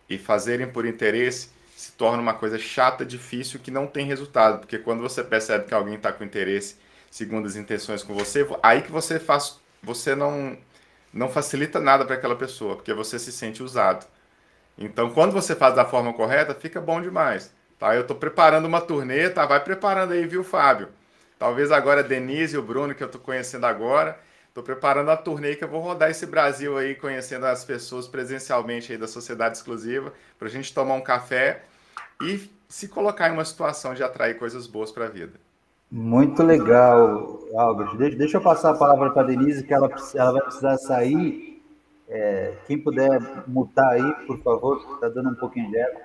e fazerem por interesse, se torna uma coisa chata, difícil, que não tem resultado. Porque quando você percebe que alguém está com interesse segundo as intenções com você, aí que você faz, você não não facilita nada para aquela pessoa, porque você se sente usado. Então, quando você faz da forma correta, fica bom demais. Tá? Eu estou preparando uma turnê, tá? Vai preparando aí, viu, Fábio? Talvez agora a Denise e o Bruno, que eu estou conhecendo agora. Estou preparando a turnê que eu vou rodar esse Brasil aí, conhecendo as pessoas presencialmente aí da Sociedade Exclusiva, para a gente tomar um café e se colocar em uma situação de atrair coisas boas para a vida. Muito legal, Albert. Deixa, deixa eu passar a palavra para a Denise, que ela, ela vai precisar sair. É, quem puder mutar aí, por favor, está dando um pouquinho de eco.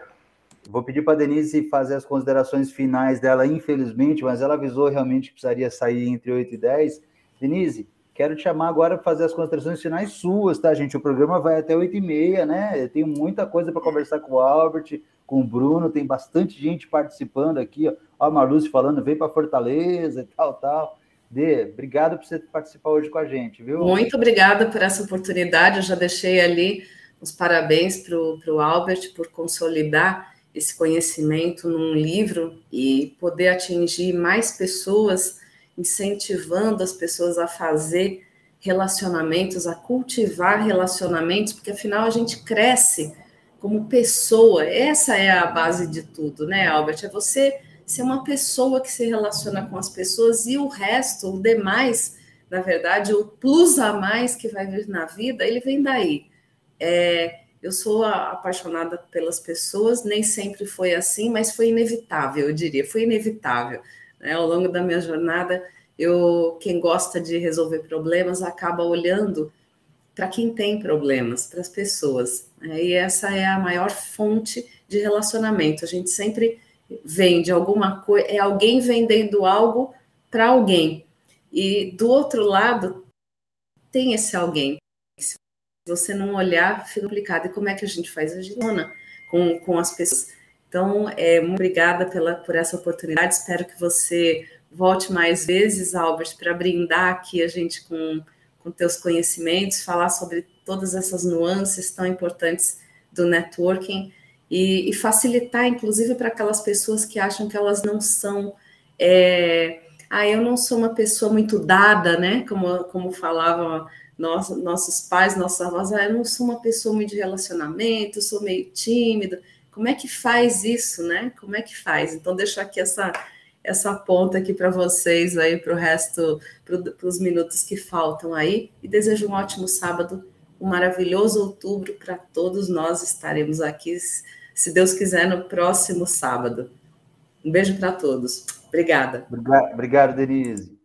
Vou pedir para a Denise fazer as considerações finais dela, infelizmente, mas ela avisou realmente que precisaria sair entre 8 e 10. Denise, quero te chamar agora para fazer as considerações finais suas, tá, gente? O programa vai até 8 e meia, né? Eu tenho muita coisa para conversar com o Albert, com o Bruno, tem bastante gente participando aqui, ó. Ó, a Marluce falando, vem para Fortaleza e tal, tal. Dê, obrigado por você participar hoje com a gente, viu? Muito obrigada por essa oportunidade. Eu já deixei ali os parabéns para o Albert por consolidar esse conhecimento num livro e poder atingir mais pessoas, incentivando as pessoas a fazer relacionamentos, a cultivar relacionamentos, porque afinal a gente cresce como pessoa. Essa é a base de tudo, né, Albert? É você ser uma pessoa que se relaciona com as pessoas e o resto, o demais, na verdade, o plus a mais que vai vir na vida, ele vem daí. É, eu sou apaixonada pelas pessoas, nem sempre foi assim, mas foi inevitável, eu diria, foi inevitável. Né? Ao longo da minha jornada, eu, quem gosta de resolver problemas acaba olhando para quem tem problemas, para as pessoas. Né? E essa é a maior fonte de relacionamento. A gente sempre vende alguma coisa, é alguém vendendo algo para alguém. E do outro lado, tem esse alguém você não olhar, fica complicado. E como é que a gente faz a girona com, com as pessoas? Então, é, muito obrigada pela, por essa oportunidade. Espero que você volte mais vezes, Albert, para brindar aqui a gente com, com teus conhecimentos, falar sobre todas essas nuances tão importantes do networking e, e facilitar, inclusive, para aquelas pessoas que acham que elas não são. É, ah, eu não sou uma pessoa muito dada, né? Como, como falavam nós, nossos pais, nossas avós, ah, eu não sou uma pessoa muito de relacionamento, sou meio tímida. Como é que faz isso, né? Como é que faz? Então, deixar aqui essa, essa ponta aqui para vocês aí, para o resto, para os minutos que faltam aí. E desejo um ótimo sábado, um maravilhoso outubro para todos nós. Estaremos aqui, se Deus quiser, no próximo sábado. Um beijo para todos. Obrigada. Obrigado, Denise.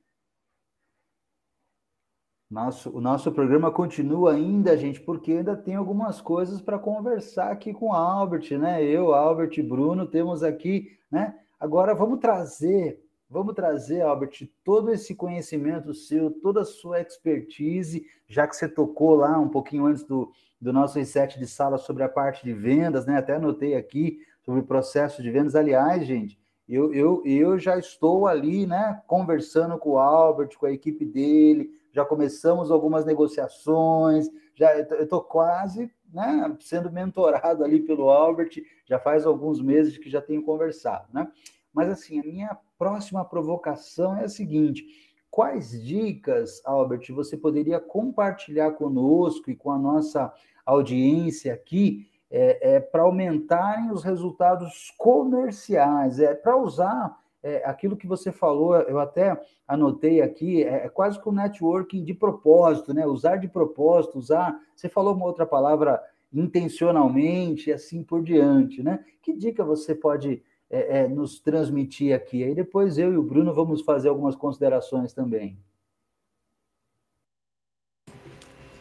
Nosso, o nosso programa continua ainda, gente, porque ainda tem algumas coisas para conversar aqui com o Albert, né? Eu, Albert e Bruno temos aqui, né? Agora vamos trazer, vamos trazer, Albert, todo esse conhecimento seu, toda a sua expertise, já que você tocou lá um pouquinho antes do, do nosso reset de sala sobre a parte de vendas, né? Até anotei aqui sobre o processo de vendas. Aliás, gente, eu, eu, eu já estou ali, né, conversando com o Albert, com a equipe dele, já começamos algumas negociações, já eu estou quase né, sendo mentorado ali pelo Albert, já faz alguns meses que já tenho conversado, né? Mas assim, a minha próxima provocação é a seguinte: quais dicas, Albert, você poderia compartilhar conosco e com a nossa audiência aqui é, é para aumentarem os resultados comerciais, é para usar é, aquilo que você falou, eu até anotei aqui, é, é quase que um networking de propósito, né? Usar de propósito, usar. Você falou uma outra palavra intencionalmente e assim por diante, né? Que dica você pode é, é, nos transmitir aqui? Aí depois eu e o Bruno vamos fazer algumas considerações também.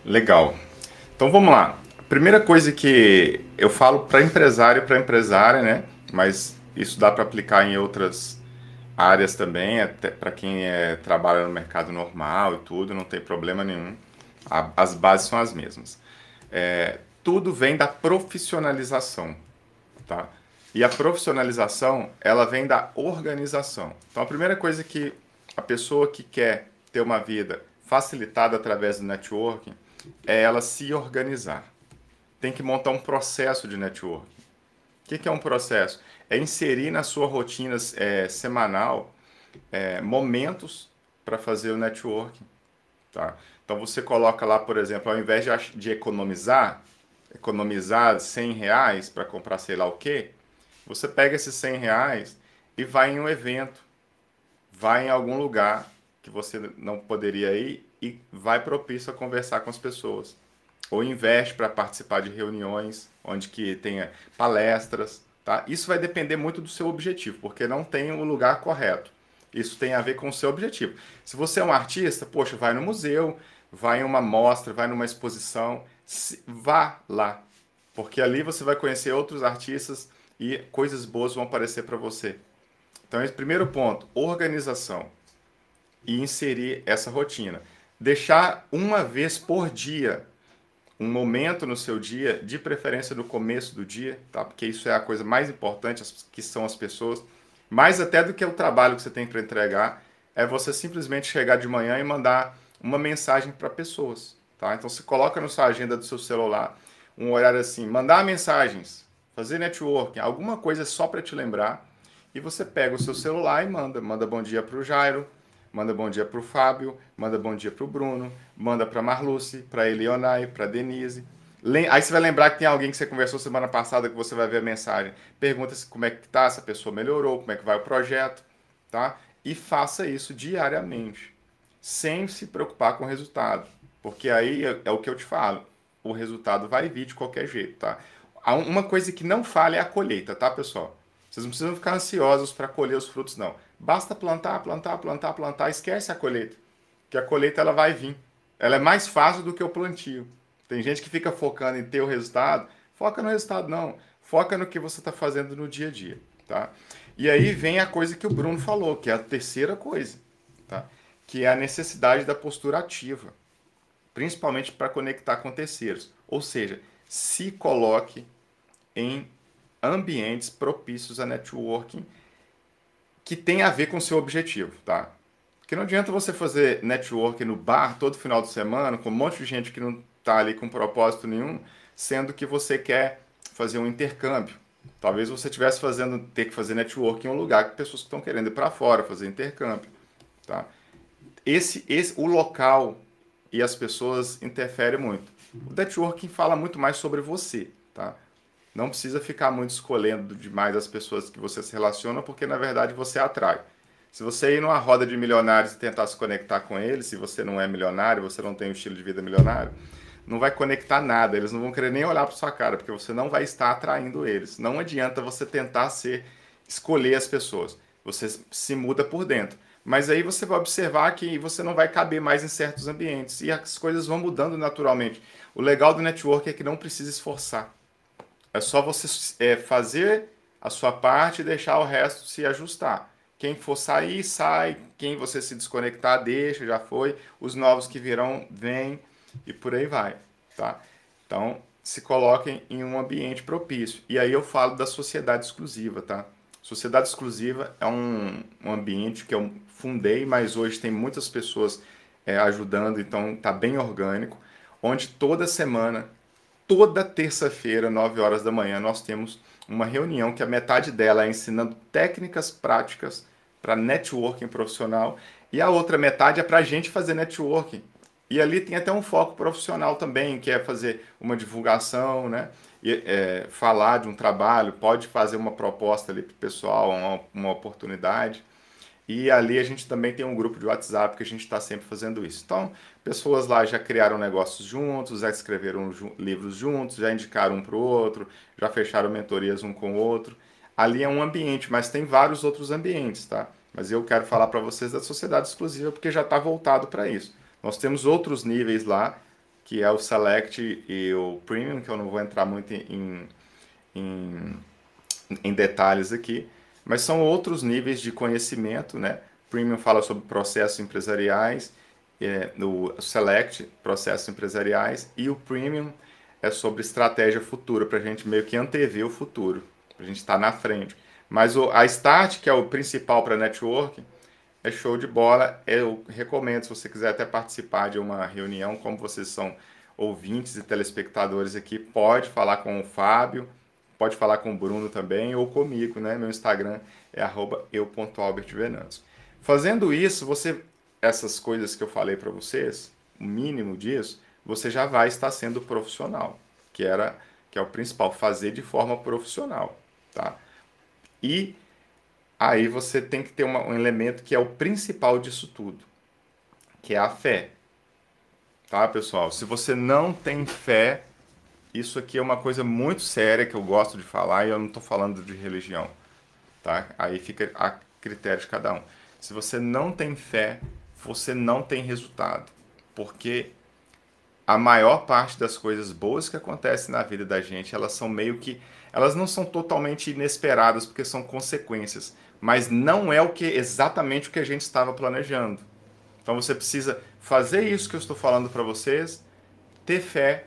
Legal. Então vamos lá. Primeira coisa que eu falo para empresário para empresária, né? Mas isso dá para aplicar em outras áreas também, até para quem é, trabalha no mercado normal e tudo, não tem problema nenhum. A, as bases são as mesmas. É, tudo vem da profissionalização, tá? E a profissionalização, ela vem da organização. Então, a primeira coisa que a pessoa que quer ter uma vida facilitada através do networking é ela se organizar. Tem que montar um processo de networking. O que, que é um processo? É inserir na sua rotina é, semanal é, momentos para fazer o networking. Tá? Então você coloca lá, por exemplo, ao invés de, de economizar, economizar 100 reais para comprar sei lá o que, você pega esses 100 reais e vai em um evento, vai em algum lugar que você não poderia ir e vai propício a conversar com as pessoas. Ou investe para participar de reuniões onde que tenha palestras, Tá? Isso vai depender muito do seu objetivo, porque não tem o lugar correto. Isso tem a ver com o seu objetivo. Se você é um artista, poxa, vai no museu, vai em uma mostra, vai numa exposição, vá lá, porque ali você vai conhecer outros artistas e coisas boas vão aparecer para você. Então, esse primeiro ponto, organização e inserir essa rotina. Deixar uma vez por dia um momento no seu dia, de preferência no começo do dia, tá? Porque isso é a coisa mais importante, que são as pessoas. Mais até do que o trabalho que você tem para entregar, é você simplesmente chegar de manhã e mandar uma mensagem para pessoas, tá? Então você coloca na sua agenda do seu celular um horário assim, mandar mensagens, fazer networking, alguma coisa só para te lembrar, e você pega o seu celular e manda, manda bom dia para o Jairo, manda bom dia para o Fábio, manda bom dia para o Bruno, manda para Marluce, para Elionai, para Denise. Aí você vai lembrar que tem alguém que você conversou semana passada que você vai ver a mensagem. Pergunta se como é que tá, se a pessoa melhorou, como é que vai o projeto, tá? E faça isso diariamente, sem se preocupar com o resultado, porque aí é, é o que eu te falo, o resultado vai vir de qualquer jeito, tá? Uma coisa que não falha é a colheita, tá, pessoal? Vocês não precisam ficar ansiosos para colher os frutos, não. Basta plantar, plantar, plantar, plantar. Esquece a colheita. Que a colheita ela vai vir. Ela é mais fácil do que o plantio. Tem gente que fica focando em ter o resultado. Foca no resultado, não. Foca no que você está fazendo no dia a dia. Tá? E aí vem a coisa que o Bruno falou, que é a terceira coisa. Tá? Que é a necessidade da postura ativa. Principalmente para conectar com terceiros. Ou seja, se coloque em ambientes propícios a networking que tem a ver com o seu objetivo, tá? Porque não adianta você fazer networking no bar todo final de semana com um monte de gente que não está ali com propósito nenhum, sendo que você quer fazer um intercâmbio. Talvez você estivesse fazendo ter que fazer networking em um lugar que pessoas estão querendo ir para fora fazer intercâmbio, tá? Esse, esse, o local e as pessoas interferem muito. O networking fala muito mais sobre você, tá? Não precisa ficar muito escolhendo demais as pessoas que você se relaciona, porque na verdade você atrai. Se você ir numa roda de milionários e tentar se conectar com eles, se você não é milionário, você não tem um estilo de vida milionário, não vai conectar nada, eles não vão querer nem olhar para sua cara, porque você não vai estar atraindo eles. Não adianta você tentar ser escolher as pessoas. Você se muda por dentro. Mas aí você vai observar que você não vai caber mais em certos ambientes e as coisas vão mudando naturalmente. O legal do network é que não precisa esforçar. É só você é, fazer a sua parte e deixar o resto se ajustar. Quem for sair, sai. Quem você se desconectar, deixa, já foi. Os novos que virão, vêm e por aí vai, tá? Então, se coloquem em um ambiente propício. E aí eu falo da sociedade exclusiva, tá? Sociedade exclusiva é um, um ambiente que eu fundei, mas hoje tem muitas pessoas é, ajudando, então está bem orgânico, onde toda semana, toda terça-feira, 9 horas da manhã, nós temos uma reunião que a metade dela é ensinando técnicas práticas para networking profissional e a outra metade é para a gente fazer networking. E ali tem até um foco profissional também, que é fazer uma divulgação, né? E, é, falar de um trabalho, pode fazer uma proposta ali para o pessoal, uma, uma oportunidade. E ali a gente também tem um grupo de WhatsApp que a gente está sempre fazendo isso. Então, pessoas lá já criaram negócios juntos, já escreveram livros juntos, já indicaram um para o outro, já fecharam mentorias um com o outro. Ali é um ambiente, mas tem vários outros ambientes, tá? Mas eu quero falar para vocês da sociedade exclusiva porque já está voltado para isso. Nós temos outros níveis lá, que é o Select e o Premium, que eu não vou entrar muito em, em, em detalhes aqui, mas são outros níveis de conhecimento, né? Premium fala sobre processos empresariais, é, no Select, processos empresariais, e o Premium é sobre estratégia futura, para a gente meio que antever o futuro, para a gente estar tá na frente. Mas o, a Start, que é o principal para networking, é show de bola. Eu recomendo, se você quiser até participar de uma reunião, como vocês são ouvintes e telespectadores aqui, pode falar com o Fábio, pode falar com o Bruno também, ou comigo, né? Meu Instagram é eu.albertvenantos. Fazendo isso, você essas coisas que eu falei para vocês, o mínimo disso, você já vai estar sendo profissional, que era que é o principal, fazer de forma profissional, tá? E aí você tem que ter uma, um elemento que é o principal disso tudo, que é a fé. Tá, pessoal? Se você não tem fé, isso aqui é uma coisa muito séria que eu gosto de falar e eu não estou falando de religião. Tá? Aí fica a critério de cada um. Se você não tem fé, você não tem resultado. Porque a maior parte das coisas boas que acontecem na vida da gente, elas são meio que. Elas não são totalmente inesperadas, porque são consequências mas não é o que exatamente o que a gente estava planejando. Então você precisa fazer isso que eu estou falando para vocês, ter fé,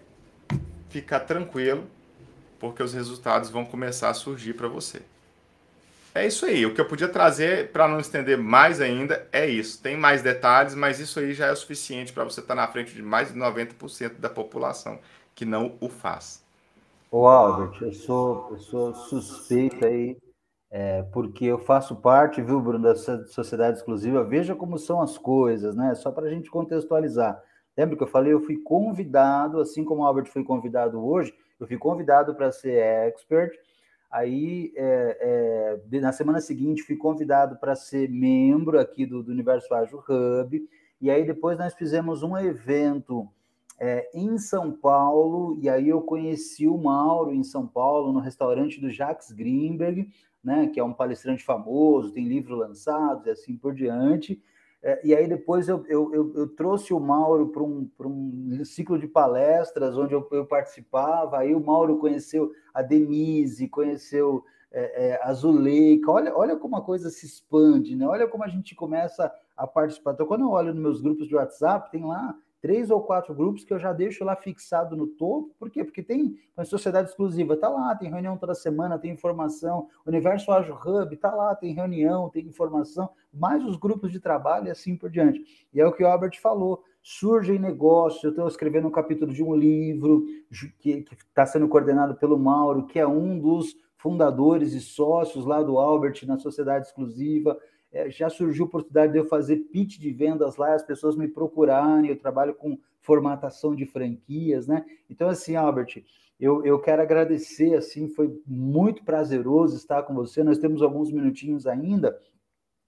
ficar tranquilo, porque os resultados vão começar a surgir para você. É isso aí. O que eu podia trazer para não estender mais ainda é isso. Tem mais detalhes, mas isso aí já é o suficiente para você estar tá na frente de mais de 90% da população que não o faz. Ô Albert, eu sou, eu sou suspeito aí é, porque eu faço parte, viu, Bruno, da sociedade exclusiva. Veja como são as coisas, né? Só para a gente contextualizar. Lembra que eu falei? Eu fui convidado, assim como o Albert foi convidado hoje, eu fui convidado para ser expert. Aí, é, é, na semana seguinte, fui convidado para ser membro aqui do, do Universo Ágil Hub. E aí, depois, nós fizemos um evento é, em São Paulo. E aí, eu conheci o Mauro em São Paulo, no restaurante do Jacques Greenberg né, que é um palestrante famoso, tem livro lançado e assim por diante. É, e aí depois eu, eu, eu, eu trouxe o Mauro para um, um ciclo de palestras onde eu, eu, participava, aí o Mauro conheceu a Denise, conheceu é, é, a Zuleika, olha, olha como a coisa se expande, né? olha como a gente começa a participar. Então, quando eu olho nos meus grupos de WhatsApp, tem lá três ou quatro grupos que eu já deixo lá fixado no topo. Por quê? Porque tem uma sociedade exclusiva, tá lá, tem reunião toda semana, tem informação. Universo Ágil Hub, tá lá, tem reunião, tem informação, mais os grupos de trabalho e assim por diante. E é o que o Albert falou. Surgem negócios, eu estou escrevendo um capítulo de um livro que está sendo coordenado pelo Mauro, que é um dos fundadores e sócios lá do Albert na sociedade exclusiva é, já surgiu a oportunidade de eu fazer pitch de vendas lá, as pessoas me procurarem, eu trabalho com formatação de franquias, né? Então, assim, Albert, eu, eu quero agradecer, assim, foi muito prazeroso estar com você, nós temos alguns minutinhos ainda,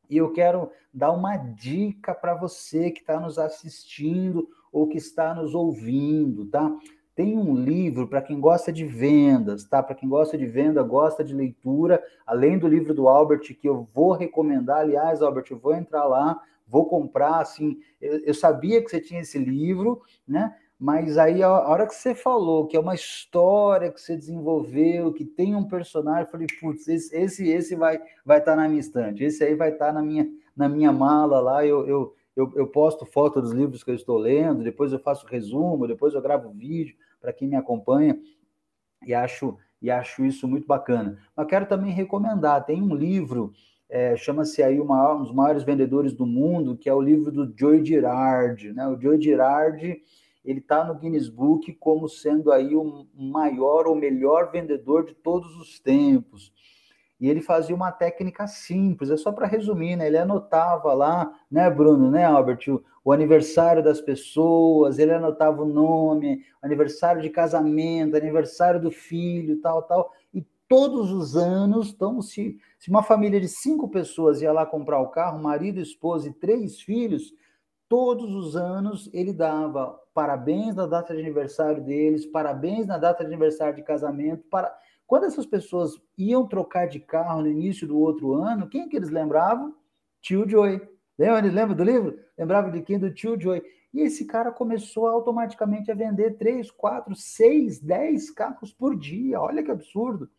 e eu quero dar uma dica para você que está nos assistindo ou que está nos ouvindo, tá? Tem um livro para quem gosta de vendas, tá? Para quem gosta de venda, gosta de leitura, além do livro do Albert, que eu vou recomendar. Aliás, Albert, eu vou entrar lá, vou comprar, assim. Eu, eu sabia que você tinha esse livro, né? Mas aí, a hora que você falou que é uma história que você desenvolveu, que tem um personagem, eu falei, putz, esse, esse, esse vai vai estar tá na minha estante, esse aí vai estar tá na minha, na minha mala lá, eu, eu, eu, eu posto foto dos livros que eu estou lendo, depois eu faço resumo, depois eu gravo vídeo para quem me acompanha, e acho, e acho isso muito bacana. Mas quero também recomendar, tem um livro, é, chama-se aí um dos maiores vendedores do mundo, que é o livro do Joe Girard, né? O Joe Girard ele está no Guinness Book como sendo aí o maior ou melhor vendedor de todos os tempos. E ele fazia uma técnica simples, é só para resumir, né? Ele anotava lá, né, Bruno, né, Albert, o, o, aniversário das pessoas, ele anotava o nome, aniversário de casamento, aniversário do filho, tal, tal. E todos os anos, então, se, se uma família de cinco pessoas ia lá comprar o carro, marido, esposa e três filhos, todos os anos ele dava parabéns na data de aniversário deles, parabéns na data de aniversário de casamento. Para... Quando essas pessoas iam trocar de carro no início do outro ano, quem que eles lembravam? Tio Joy. Lembra, lembra do livro? Lembrava de quem? Do tio Joy. E esse cara começou automaticamente a vender 3, 4, 6, 10 carros por dia. Olha que absurdo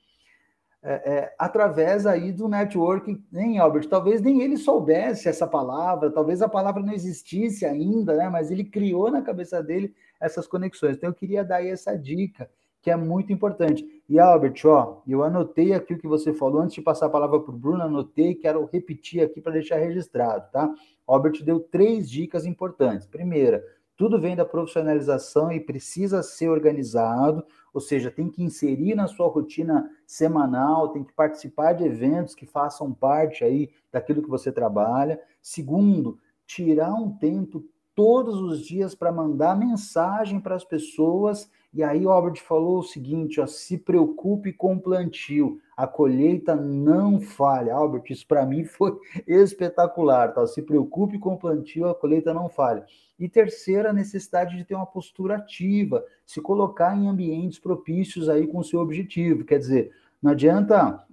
é, é, através aí do networking, nem Albert, talvez nem ele soubesse essa palavra, talvez a palavra não existisse ainda, né? Mas ele criou na cabeça dele essas conexões. Então eu queria dar aí essa dica, que é muito importante. E Albert, ó, eu anotei aqui o que você falou antes de passar a palavra para o Bruno, anotei, quero repetir aqui para deixar registrado, tá? Albert deu três dicas importantes. Primeira, tudo vem da profissionalização e precisa ser organizado, ou seja, tem que inserir na sua rotina semanal, tem que participar de eventos que façam parte aí daquilo que você trabalha. Segundo, tirar um tempo todos os dias para mandar mensagem para as pessoas. E aí Albert falou o seguinte, ó, se preocupe com o plantio, a colheita não falha. Albert, isso para mim foi espetacular, tá? Se preocupe com o plantio, a colheita não falha. E terceira, a necessidade de ter uma postura ativa, se colocar em ambientes propícios aí com o seu objetivo. Quer dizer, não adianta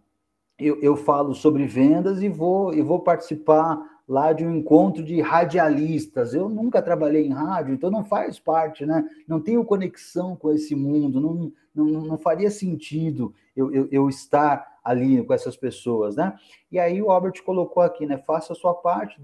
eu, eu falo sobre vendas e vou, e vou participar lá de um encontro de radialistas. Eu nunca trabalhei em rádio, então não faz parte, né? Não tenho conexão com esse mundo, não, não, não faria sentido eu, eu, eu, estar ali com essas pessoas, né? E aí o Albert colocou aqui, né? Faça a sua parte,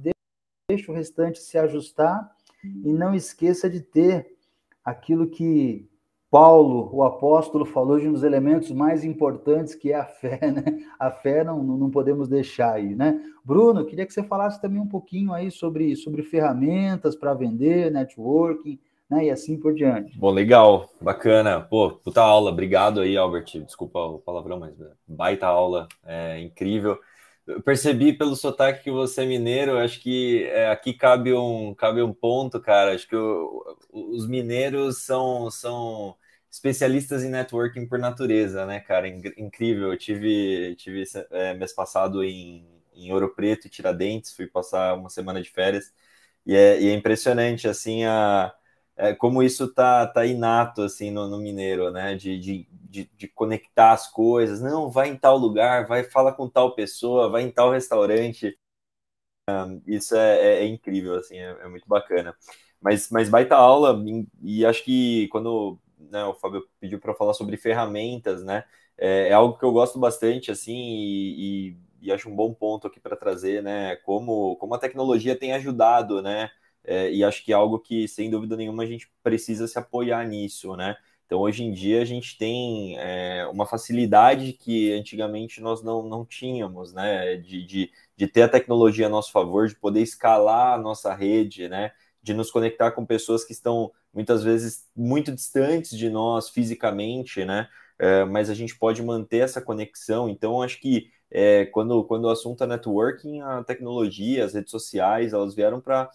deixe o restante se ajustar e não esqueça de ter aquilo que Paulo, o apóstolo, falou de um dos elementos mais importantes que é a fé, né? A fé não, não podemos deixar aí, né? Bruno, queria que você falasse também um pouquinho aí sobre, sobre ferramentas para vender, networking, né? E assim por diante. Bom, legal, bacana. Pô, puta aula, obrigado aí, Albert. Desculpa o palavrão, mas baita aula, é incrível. Eu percebi pelo sotaque que você é mineiro, acho que é, aqui cabe um, cabe um ponto, cara. Acho que o, os mineiros são, são especialistas em networking por natureza, né, cara? Incrível. Eu tive, tive é, mês passado em, em Ouro Preto e Tiradentes, fui passar uma semana de férias, e é, e é impressionante, assim, a é, como isso tá, tá inato assim no, no mineiro, né? De, de, de, de, conectar as coisas. Não, vai em tal lugar, vai falar com tal pessoa, vai em tal restaurante. Um, isso é, é, é, incrível, assim, é, é, muito bacana. Mas, mas baita aula, e acho que quando né, o Fábio pediu para falar sobre ferramentas, né? É, é, algo que eu gosto bastante, assim, e, e, e acho um bom ponto aqui para trazer, né? Como, como a tecnologia tem ajudado, né? é, e acho que é algo que, sem dúvida nenhuma, a gente precisa se apoiar nisso, né? Então, hoje em dia, a gente tem é, uma facilidade que antigamente nós não, não tínhamos, né? De, de, de ter a tecnologia a nosso favor, de poder escalar a nossa rede, né? De nos conectar com pessoas que estão muitas vezes muito distantes de nós fisicamente, né? É, mas a gente pode manter essa conexão. Então, acho que é, quando, quando o assunto é networking, a tecnologia, as redes sociais, elas vieram para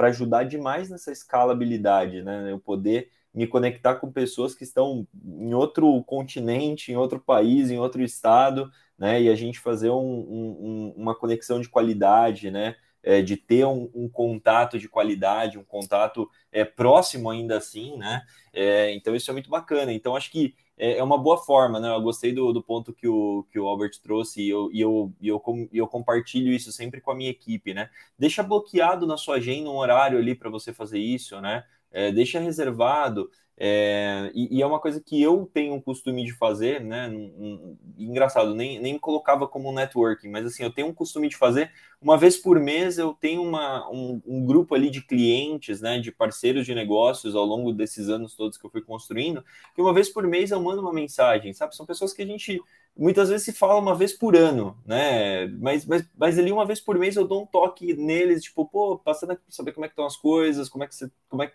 ajudar demais nessa escalabilidade, né? Eu poder me conectar com pessoas que estão em outro continente, em outro país, em outro estado, né? E a gente fazer um, um, uma conexão de qualidade, né? É, de ter um, um, contato de qualidade, um contato é, próximo ainda assim, né? É, então isso é muito bacana. Então acho que é, é uma boa forma, né? Eu gostei do, do ponto que o, que o Albert trouxe e eu, e, eu, e eu, eu compartilho isso sempre com a minha equipe, né? Deixa bloqueado na sua agenda um horário ali para você fazer isso, né? É, deixa reservado. É, e, e, é uma coisa que eu tenho o costume de fazer, né? engraçado, nem, nem colocava como networking, mas assim, eu tenho um costume de fazer uma vez por mês. Eu tenho uma, um, um, grupo ali de clientes, né? De parceiros de negócios ao longo desses anos todos que eu fui construindo, que uma vez por mês eu mando uma mensagem, sabe? São pessoas que a gente muitas vezes se fala uma vez por ano, né? Mas, mas, mas ali uma vez por mês eu dou um toque neles, tipo, pô, passando aqui para saber como é que estão as coisas, como é que você, como é que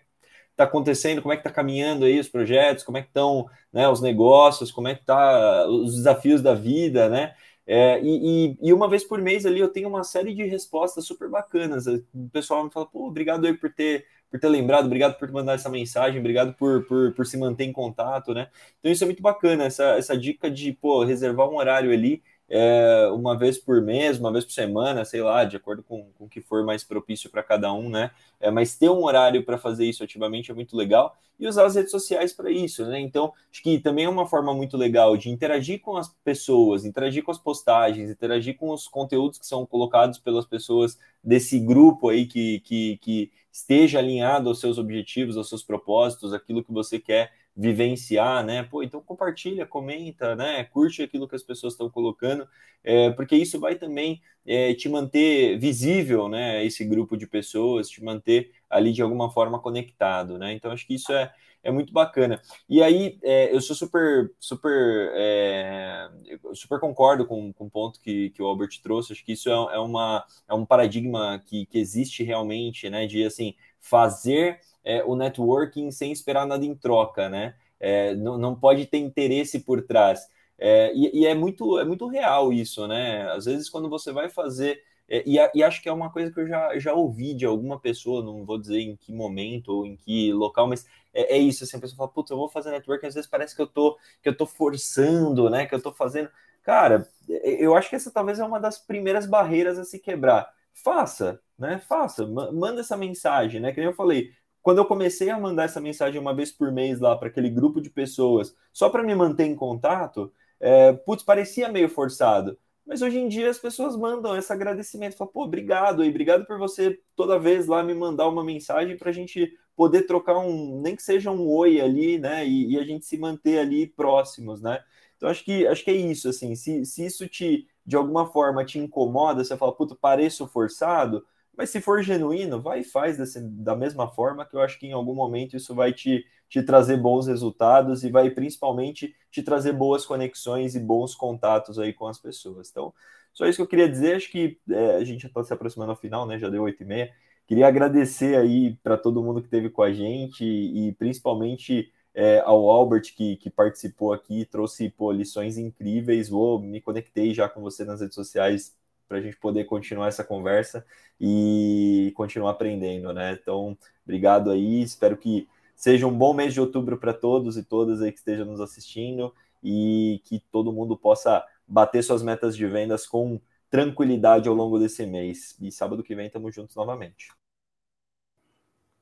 está acontecendo, como é que está caminhando aí os projetos, como é que estão né, os negócios, como é que tá os desafios da vida, né? É, e, e, uma vez por mês ali eu tenho uma série de respostas super bacanas. O pessoal me fala, pô, obrigado aí por ter, por ter lembrado, obrigado por mandar essa mensagem, obrigado por, por, por se manter em contato, né? Então isso é muito bacana, essa, essa dica de, pô, reservar um horário ali é, uma vez por mês, uma vez por semana, sei lá, de acordo com, com o que for mais propício para cada um, né? É, mas ter um horário para fazer isso ativamente é muito legal e usar as redes sociais para isso, né? Então, acho que também é uma forma muito legal de interagir com as pessoas, interagir com as postagens, interagir com os conteúdos que são colocados pelas pessoas desse grupo aí que, que, que esteja alinhado aos seus objetivos, aos seus propósitos, aquilo que você quer vivenciar, né? Pô, então compartilha, comenta, né? Curte aquilo que as pessoas estão colocando, é, porque isso vai também é, te manter visível, né? Esse grupo de pessoas, te manter ali de alguma forma conectado, né? Então acho que isso é, é muito bacana. E aí é, eu sou super, super, é, super concordo com, com o ponto que, que o Albert trouxe. Acho que isso é, é, uma, é um paradigma que, que existe realmente, né? De assim fazer é, o networking sem esperar nada em troca, né? É, não, não pode ter interesse por trás. É, e, e, é muito é muito real isso, né? Às vezes quando você vai fazer é, e, e, acho que é uma coisa que eu já, já ouvi de alguma pessoa, não vou dizer em que momento ou em que local, mas é, é isso, assim, a pessoa fala, putz, eu vou fazer networking, às vezes parece que eu tô, que eu tô forçando, né, que eu tô fazendo. Cara, eu acho que essa talvez é uma das primeiras barreiras a se quebrar. Faça, né, faça, manda essa mensagem, né, que nem eu falei, quando eu comecei a mandar essa mensagem uma vez por mês lá para aquele grupo de pessoas, só para me manter em contato, é, putz, parecia meio forçado. Mas hoje em dia as pessoas mandam esse agradecimento, falam, pô, obrigado, e obrigado por você toda vez lá me mandar uma mensagem para a gente poder trocar um, nem que seja um oi ali, né? E, e, a gente se manter ali próximos, né? Então acho que acho que é isso, assim, se, se isso te de alguma forma te incomoda, você fala, puta, pareço forçado, mas se for genuíno, vai e faz desse, da mesma forma, que eu acho que em algum momento isso vai te, te trazer bons resultados e vai principalmente te trazer boas conexões e bons contatos aí com as pessoas. Então, só isso que eu queria dizer. Acho que é, a gente já está se aproximando ao final, né? Já deu oito e meia. Queria agradecer aí para todo mundo que esteve com a gente e principalmente é, ao Albert que, que participou aqui, trouxe pô, lições incríveis. Vou me conectei já com você nas redes sociais para a gente poder continuar essa conversa e continuar aprendendo, né? Então, obrigado aí, espero que seja um bom mês de outubro para todos e todas aí que estejam nos assistindo e que todo mundo possa bater suas metas de vendas com tranquilidade ao longo desse mês. E sábado que vem estamos juntos novamente.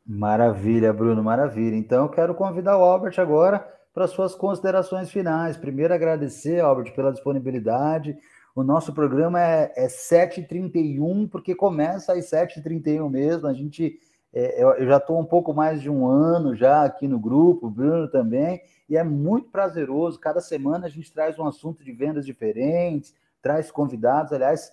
Maravilha, Bruno, maravilha. Então, quero convidar o Albert agora para suas considerações finais. Primeiro, agradecer, Albert, pela disponibilidade o nosso programa é, é 7h31, porque começa às 7h31 mesmo. A gente, é, eu, já estou um pouco mais de um ano já aqui no grupo, o Bruno também, e é muito prazeroso. Cada semana a gente traz um assunto de vendas diferentes, traz convidados. Aliás,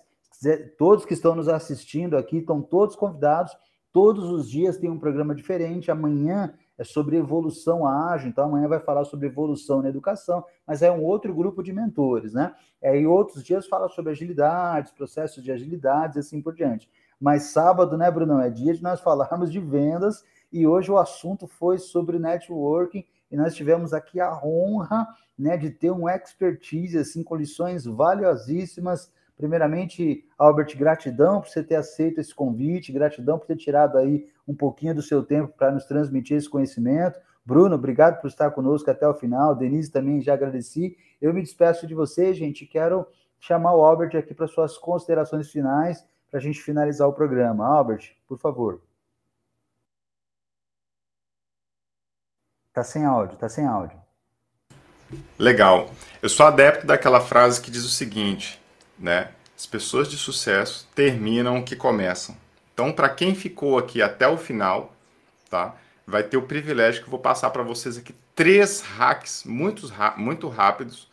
todos que estão nos assistindo aqui estão todos convidados. Todos os dias tem um programa diferente. Amanhã é sobre evolução ágil, então amanhã vai falar sobre evolução na educação, mas é um outro grupo de mentores, né? É, e outros dias fala sobre agilidades, processos de agilidades e assim por diante. Mas sábado, né, Brunão, é dia de nós falarmos de vendas e hoje o assunto foi sobre networking e nós tivemos aqui a honra, né, de ter um expertise assim com lições valiosíssimas Primeiramente, Albert, gratidão por você ter aceito esse convite, gratidão por ter tirado aí um pouquinho do seu tempo para nos transmitir esse conhecimento. Bruno, obrigado por estar conosco até o final. Denise também já agradeci. Eu me despeço de você, gente. Quero chamar o Albert aqui para suas considerações finais, para a gente finalizar o programa. Albert, por favor. Tá sem áudio, tá sem áudio. Legal. Eu sou adepto daquela frase que diz o seguinte, né? As pessoas de sucesso terminam o que começam. Então, para quem ficou aqui até o final, tá? Vai ter o privilégio que eu vou passar para vocês aqui três hacks muito, muito rápidos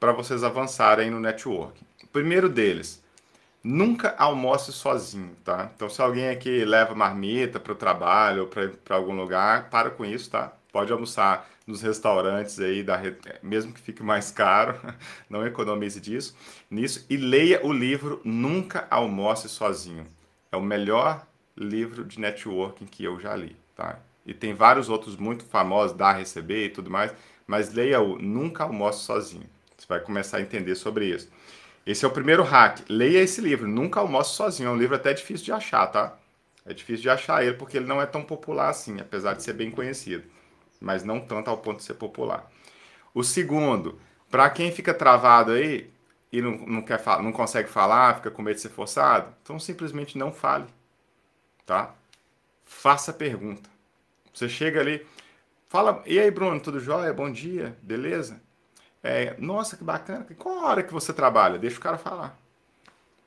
para vocês avançarem no networking. O primeiro deles, nunca almoce sozinho, tá? Então, se alguém aqui leva marmita para o trabalho ou para algum lugar, para com isso, tá? Pode almoçar nos restaurantes aí, da, mesmo que fique mais caro, não economize disso, nisso. E leia o livro Nunca Almoce Sozinho. É o melhor livro de networking que eu já li, tá? E tem vários outros muito famosos, Dar, Receber e tudo mais, mas leia o Nunca Almoce Sozinho. Você vai começar a entender sobre isso. Esse é o primeiro hack. Leia esse livro, Nunca Almoce Sozinho. É um livro até difícil de achar, tá? É difícil de achar ele porque ele não é tão popular assim, apesar de ser bem conhecido. Mas não tanto ao ponto de ser popular. O segundo, para quem fica travado aí e não, não, quer, não consegue falar, fica com medo de ser forçado, então simplesmente não fale, tá? Faça pergunta. Você chega ali, fala, e aí Bruno, tudo jóia? Bom dia, beleza? É, nossa, que bacana. Qual a hora que você trabalha? Deixa o cara falar.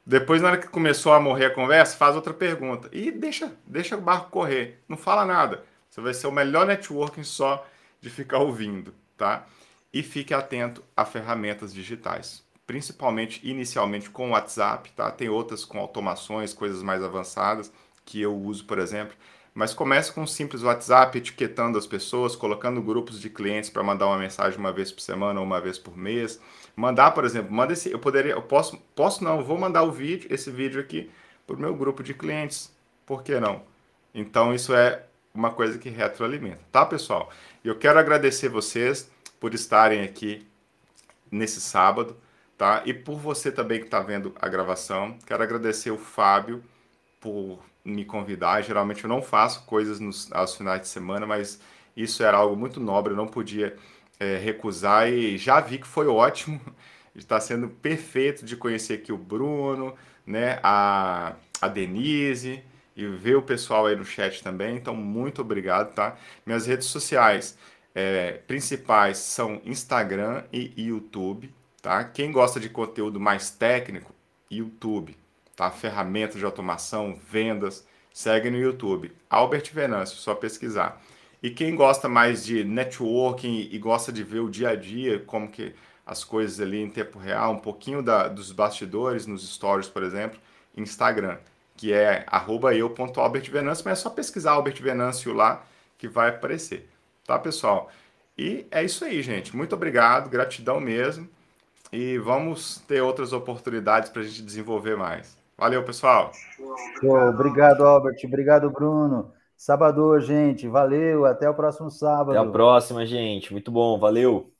Depois, na hora que começou a morrer a conversa, faz outra pergunta. E deixa, deixa o barco correr. Não fala nada. Você vai ser o melhor networking só de ficar ouvindo, tá? E fique atento a ferramentas digitais. Principalmente, inicialmente, com o WhatsApp, tá? Tem outras com automações, coisas mais avançadas, que eu uso, por exemplo. Mas comece com um simples WhatsApp, etiquetando as pessoas, colocando grupos de clientes para mandar uma mensagem uma vez por semana ou uma vez por mês. Mandar, por exemplo, manda esse, eu poderia, eu posso, posso não, vou mandar o vídeo, esse vídeo aqui para o meu grupo de clientes. Por que não? Então isso é uma coisa que retroalimenta, tá, pessoal? Eu quero agradecer vocês por estarem aqui nesse sábado, tá? E por você também que está vendo a gravação. Quero agradecer o Fábio por me convidar. Geralmente eu não faço coisas nos, aos finais de semana, mas isso era algo muito nobre, eu não podia é, recusar e já vi que foi ótimo. Está sendo perfeito de conhecer aqui o Bruno, né, a, a Denise e ver o pessoal aí no chat também. Então, muito obrigado, tá? Minhas redes sociais é, principais são Instagram e YouTube, tá? Quem gosta de conteúdo mais técnico, YouTube tá? Ferramentas de automação, vendas, segue no YouTube. Albert Venâncio, só pesquisar. E quem gosta mais de networking e gosta de ver o dia a dia, como que as coisas ali em tempo real, um pouquinho da, dos bastidores nos stories, por exemplo, Instagram, que é eu.albertvenâncio, mas é só pesquisar Albert Venâncio lá que vai aparecer. Tá, pessoal? E é isso aí, gente. Muito obrigado, gratidão mesmo. E vamos ter outras oportunidades para a gente desenvolver mais. Valeu, pessoal. Show. Obrigado, Albert. Obrigado, Bruno. Sábado, gente. Valeu. Até o próximo sábado. Até a próxima, gente. Muito bom. Valeu.